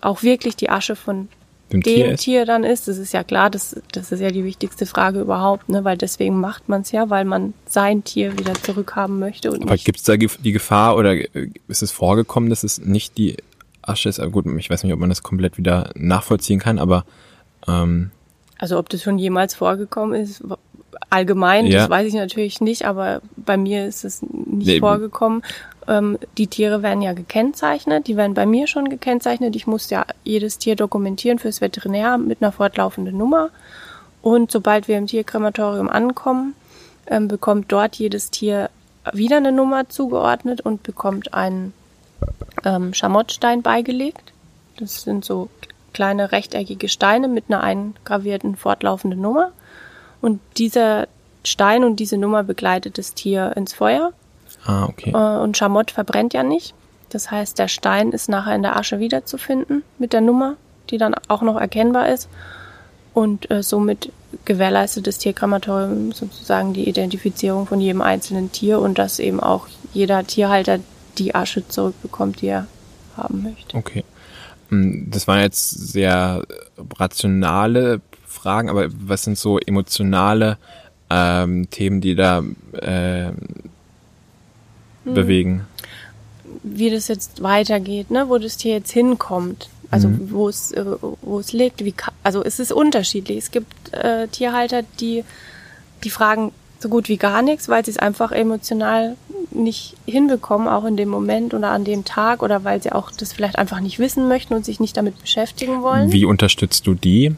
auch wirklich die Asche von dem, dem Tier, Tier, dann ist. Das ist ja klar, das, das ist ja die wichtigste Frage überhaupt, ne? weil deswegen macht man es ja, weil man sein Tier wieder zurückhaben möchte. Und Aber gibt es da die Gefahr oder ist es vorgekommen, dass es nicht die Asche ist? Gut, ich weiß nicht, ob man das komplett wieder nachvollziehen kann, aber ähm, also ob das schon jemals vorgekommen ist, allgemein, ja. das weiß ich natürlich nicht, aber bei mir ist es nicht nee, vorgekommen. Ähm, die Tiere werden ja gekennzeichnet, die werden bei mir schon gekennzeichnet. Ich muss ja jedes Tier dokumentieren fürs Veterinär mit einer fortlaufenden Nummer. Und sobald wir im Tierkrematorium ankommen, ähm, bekommt dort jedes Tier wieder eine Nummer zugeordnet und bekommt einen ähm, Schamottstein beigelegt. Das sind so kleine rechteckige Steine mit einer eingravierten fortlaufenden Nummer. Und dieser Stein und diese Nummer begleitet das Tier ins Feuer. Ah, okay. Äh, und Schamott verbrennt ja nicht. Das heißt, der Stein ist nachher in der Asche wiederzufinden mit der Nummer, die dann auch noch erkennbar ist. Und äh, somit gewährleistet das Tierkrematorium sozusagen die Identifizierung von jedem einzelnen Tier und dass eben auch jeder Tierhalter die Asche zurückbekommt, die er haben möchte. Okay. Hm, das waren jetzt sehr rationale Fragen, aber was sind so emotionale ähm, Themen, die da äh, hm. bewegen. Wie das jetzt weitergeht, ne? wo das Tier jetzt hinkommt. Also mhm. wo es äh, wo es liegt, wie also es ist unterschiedlich. Es gibt äh, Tierhalter, die die fragen so gut wie gar nichts, weil sie es einfach emotional nicht hinbekommen, auch in dem Moment oder an dem Tag oder weil sie auch das vielleicht einfach nicht wissen möchten und sich nicht damit beschäftigen wollen. Wie unterstützt du die?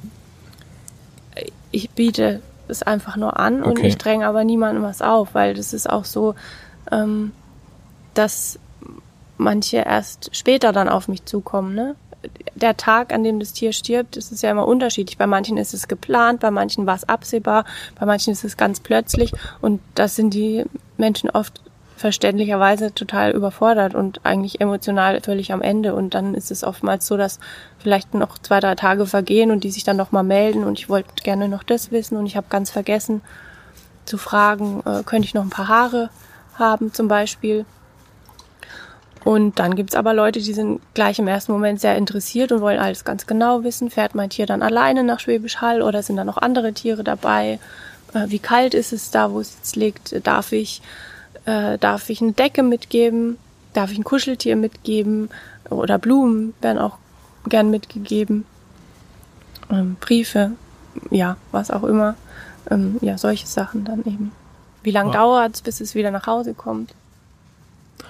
Ich biete es einfach nur an okay. und ich dränge aber niemandem was auf, weil das ist auch so, ähm, dass manche erst später dann auf mich zukommen. Ne? Der Tag, an dem das Tier stirbt, das ist ja immer unterschiedlich. Bei manchen ist es geplant, bei manchen war es absehbar, bei manchen ist es ganz plötzlich und das sind die Menschen oft verständlicherweise total überfordert und eigentlich emotional völlig am Ende. Und dann ist es oftmals so, dass vielleicht noch zwei, drei Tage vergehen und die sich dann nochmal melden und ich wollte gerne noch das wissen und ich habe ganz vergessen zu fragen, äh, könnte ich noch ein paar Haare haben zum Beispiel. Und dann gibt's aber Leute, die sind gleich im ersten Moment sehr interessiert und wollen alles ganz genau wissen. Fährt mein Tier dann alleine nach Schwäbisch Hall oder sind da noch andere Tiere dabei? Äh, wie kalt ist es da, wo es jetzt liegt? Darf ich, äh, darf ich eine Decke mitgeben? Darf ich ein Kuscheltier mitgeben? Oder Blumen werden auch gern mitgegeben. Ähm, Briefe, ja, was auch immer. Ähm, ja, solche Sachen dann eben. Wie lange wow. dauert es, bis es wieder nach Hause kommt?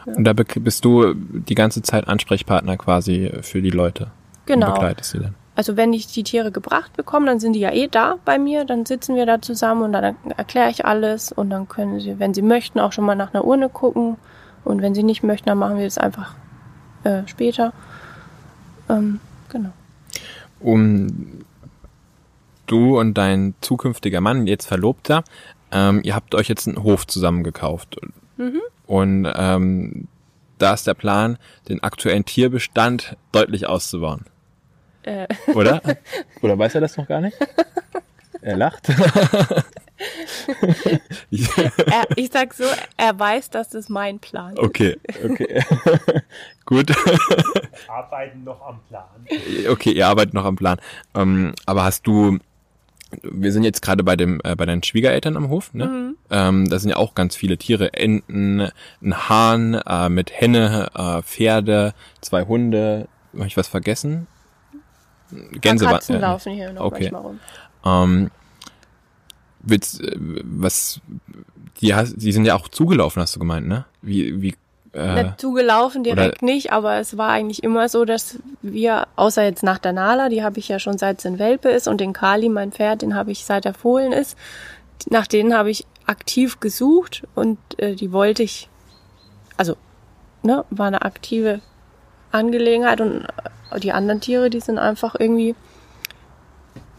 Ja. Und da bist du die ganze Zeit Ansprechpartner quasi für die Leute. Genau. Und begleitest sie dann. Also wenn ich die Tiere gebracht bekomme, dann sind die ja eh da bei mir, dann sitzen wir da zusammen und dann erkläre ich alles und dann können sie, wenn sie möchten, auch schon mal nach einer Urne gucken und wenn sie nicht möchten, dann machen wir das einfach äh, später. Ähm, genau. Um du und dein zukünftiger Mann, jetzt Verlobter, ähm, ihr habt euch jetzt einen Hof zusammengekauft. Mhm. Und ähm, da ist der Plan, den aktuellen Tierbestand deutlich auszubauen. Äh. Oder? Oder weiß er das noch gar nicht? Er lacht. er, ich sag so, er weiß, dass das mein Plan ist. Okay, okay. Gut. Wir arbeiten noch am Plan. Okay, ihr arbeitet noch am Plan. Ähm, aber hast du wir sind jetzt gerade bei dem äh, bei deinen Schwiegereltern am Hof, ne? Mhm. Ähm, da sind ja auch ganz viele Tiere, Enten, ein Hahn äh, mit Henne, äh, Pferde, zwei Hunde. Habe ich was vergessen? Gänse Katzen äh, laufen hier noch okay. manchmal rum. Ähm, willst, äh, was die, die sind ja auch zugelaufen, hast du gemeint, ne? Wie wie äh, nicht zugelaufen direkt nicht, aber es war eigentlich immer so, dass wir, außer jetzt nach der Nala, die habe ich ja schon seit sie ein Welpe ist und den Kali, mein Pferd, den habe ich seit er Fohlen ist, nach denen habe ich aktiv gesucht und äh, die wollte ich, also, ne, war eine aktive Angelegenheit und äh, die anderen Tiere, die sind einfach irgendwie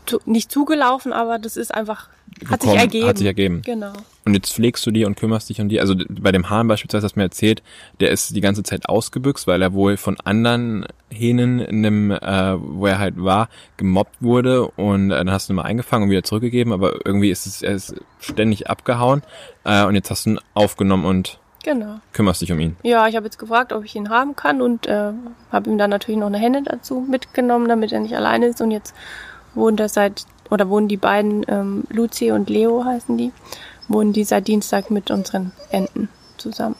zu, nicht zugelaufen, aber das ist einfach, hat sich Gekommen, ergeben. Hat sich ergeben. Genau. Und jetzt pflegst du die und kümmerst dich um die. Also bei dem Hahn beispielsweise hast du mir erzählt, der ist die ganze Zeit ausgebüxt, weil er wohl von anderen Hähnen in dem, äh, wo er halt war, gemobbt wurde und äh, dann hast du ihn mal eingefangen und wieder zurückgegeben, aber irgendwie ist es, er ist ständig abgehauen äh, und jetzt hast du ihn aufgenommen und Genau. kümmerst dich um ihn. Ja, ich habe jetzt gefragt, ob ich ihn haben kann und äh, habe ihm dann natürlich noch eine Henne dazu mitgenommen, damit er nicht alleine ist. Und jetzt wohnt er seit, oder wohnen die beiden, ähm, Luzi und Leo heißen die, wohnen die seit Dienstag mit unseren Enten zusammen.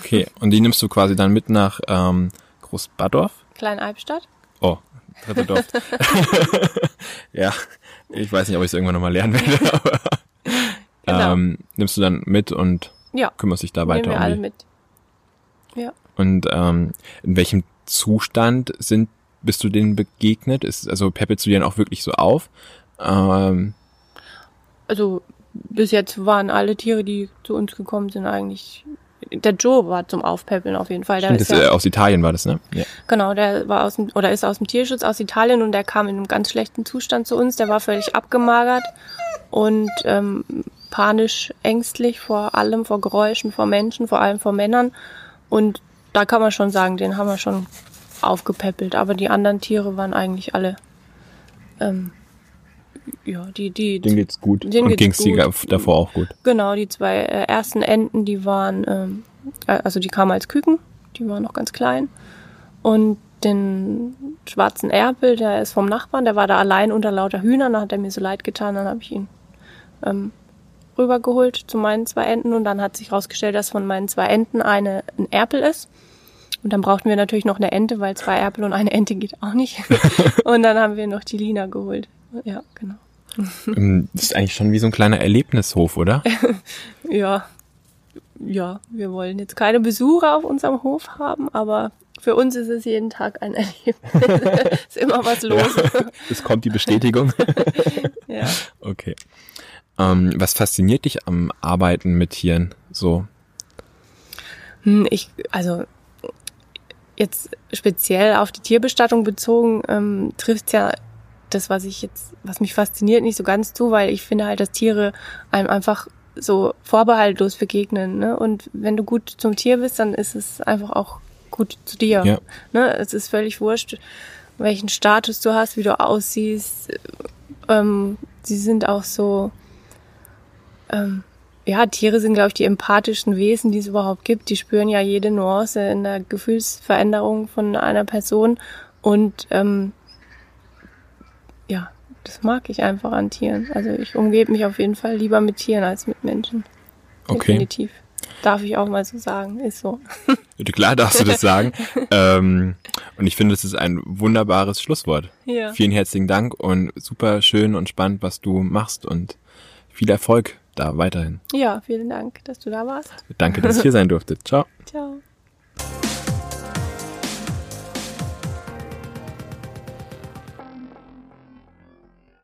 Okay, und die nimmst du quasi dann mit nach ähm, Großbadorf? Klein-Albstadt. Oh, dritte Dorf. ja, ich weiß nicht, ob ich es irgendwann nochmal lernen werde, aber Genau. ähm, nimmst du dann mit und Ja, kümmerst dich da nehmen weiter wir um alle die. mit. Ja. Und ähm, in welchem Zustand sind bist du denen begegnet? Ist also peppelst du dann auch wirklich so auf? Ähm, Also bis jetzt waren alle Tiere, die zu uns gekommen sind, eigentlich. Der Joe war zum Aufpäppeln auf jeden Fall. Der stimmt, ist das, ja, aus Italien war das, ne? Ja. Genau, der war aus dem, oder ist aus dem Tierschutz aus Italien und der kam in einem ganz schlechten Zustand zu uns. Der war völlig abgemagert und ähm, panisch ängstlich vor allem, vor Geräuschen, vor Menschen, vor allem vor Männern. Und da kann man schon sagen, den haben wir schon aufgepäppelt. Aber die anderen Tiere waren eigentlich alle, ähm, ja, die, die, Denen geht's gut. Denen und ging's gut. ga- davor auch gut. Genau, die zwei äh, ersten Enten, die waren, ähm, äh, also die kamen als Küken, die waren noch ganz klein. Und den schwarzen Erpel, der ist vom Nachbarn, der war da allein unter lauter Hühnern, da hat er mir so leid getan, dann habe ich ihn ähm, rübergeholt zu meinen zwei Enten und dann hat sich herausgestellt, dass von meinen zwei Enten eine ein Erpel ist. Und dann brauchten wir natürlich noch eine Ente, weil zwei Erpel und eine Ente geht auch nicht. und dann haben wir noch die Lina geholt. Ja, genau. Ähm, Das ist eigentlich schon wie so ein kleiner Erlebnishof, oder? Ja, ja, wir wollen jetzt keine Besucher auf unserem Hof haben, aber für uns ist es jeden Tag ein Erlebnis. ist immer was los. Es kommt die Bestätigung. Ja. Okay. Ähm, was fasziniert dich am Arbeiten mit Tieren so? Hm, Ich, also jetzt speziell auf die Tierbestattung bezogen, ähm, trifft ja das, was ich jetzt, was mich fasziniert, nicht so ganz zu, weil ich finde halt, dass Tiere einem einfach so vorbehaltlos begegnen. Ne? Und wenn du gut zum Tier bist, dann ist es einfach auch gut zu dir. Ja. Ne? Es ist völlig wurscht, welchen Status du hast, wie du aussiehst. Ähm, sie sind auch so, ähm, ja, Tiere sind, glaube ich, die empathischsten Wesen, die es überhaupt gibt. Die spüren ja jede Nuance in der Gefühlsveränderung von einer Person. Und ähm, ja, das mag ich einfach an Tieren. Also ich umgebe mich auf jeden Fall lieber mit Tieren als mit Menschen. Okay. Definitiv. Darf ich auch mal so sagen. Ist so. Klar darfst du das sagen. ähm, und ich finde, das ist ein wunderbares Schlusswort. Ja. Vielen herzlichen Dank und super schön und spannend, was du machst und viel Erfolg da weiterhin. Ja, vielen Dank, dass du da warst. Danke, dass ich hier sein durfte. Ciao. Ciao.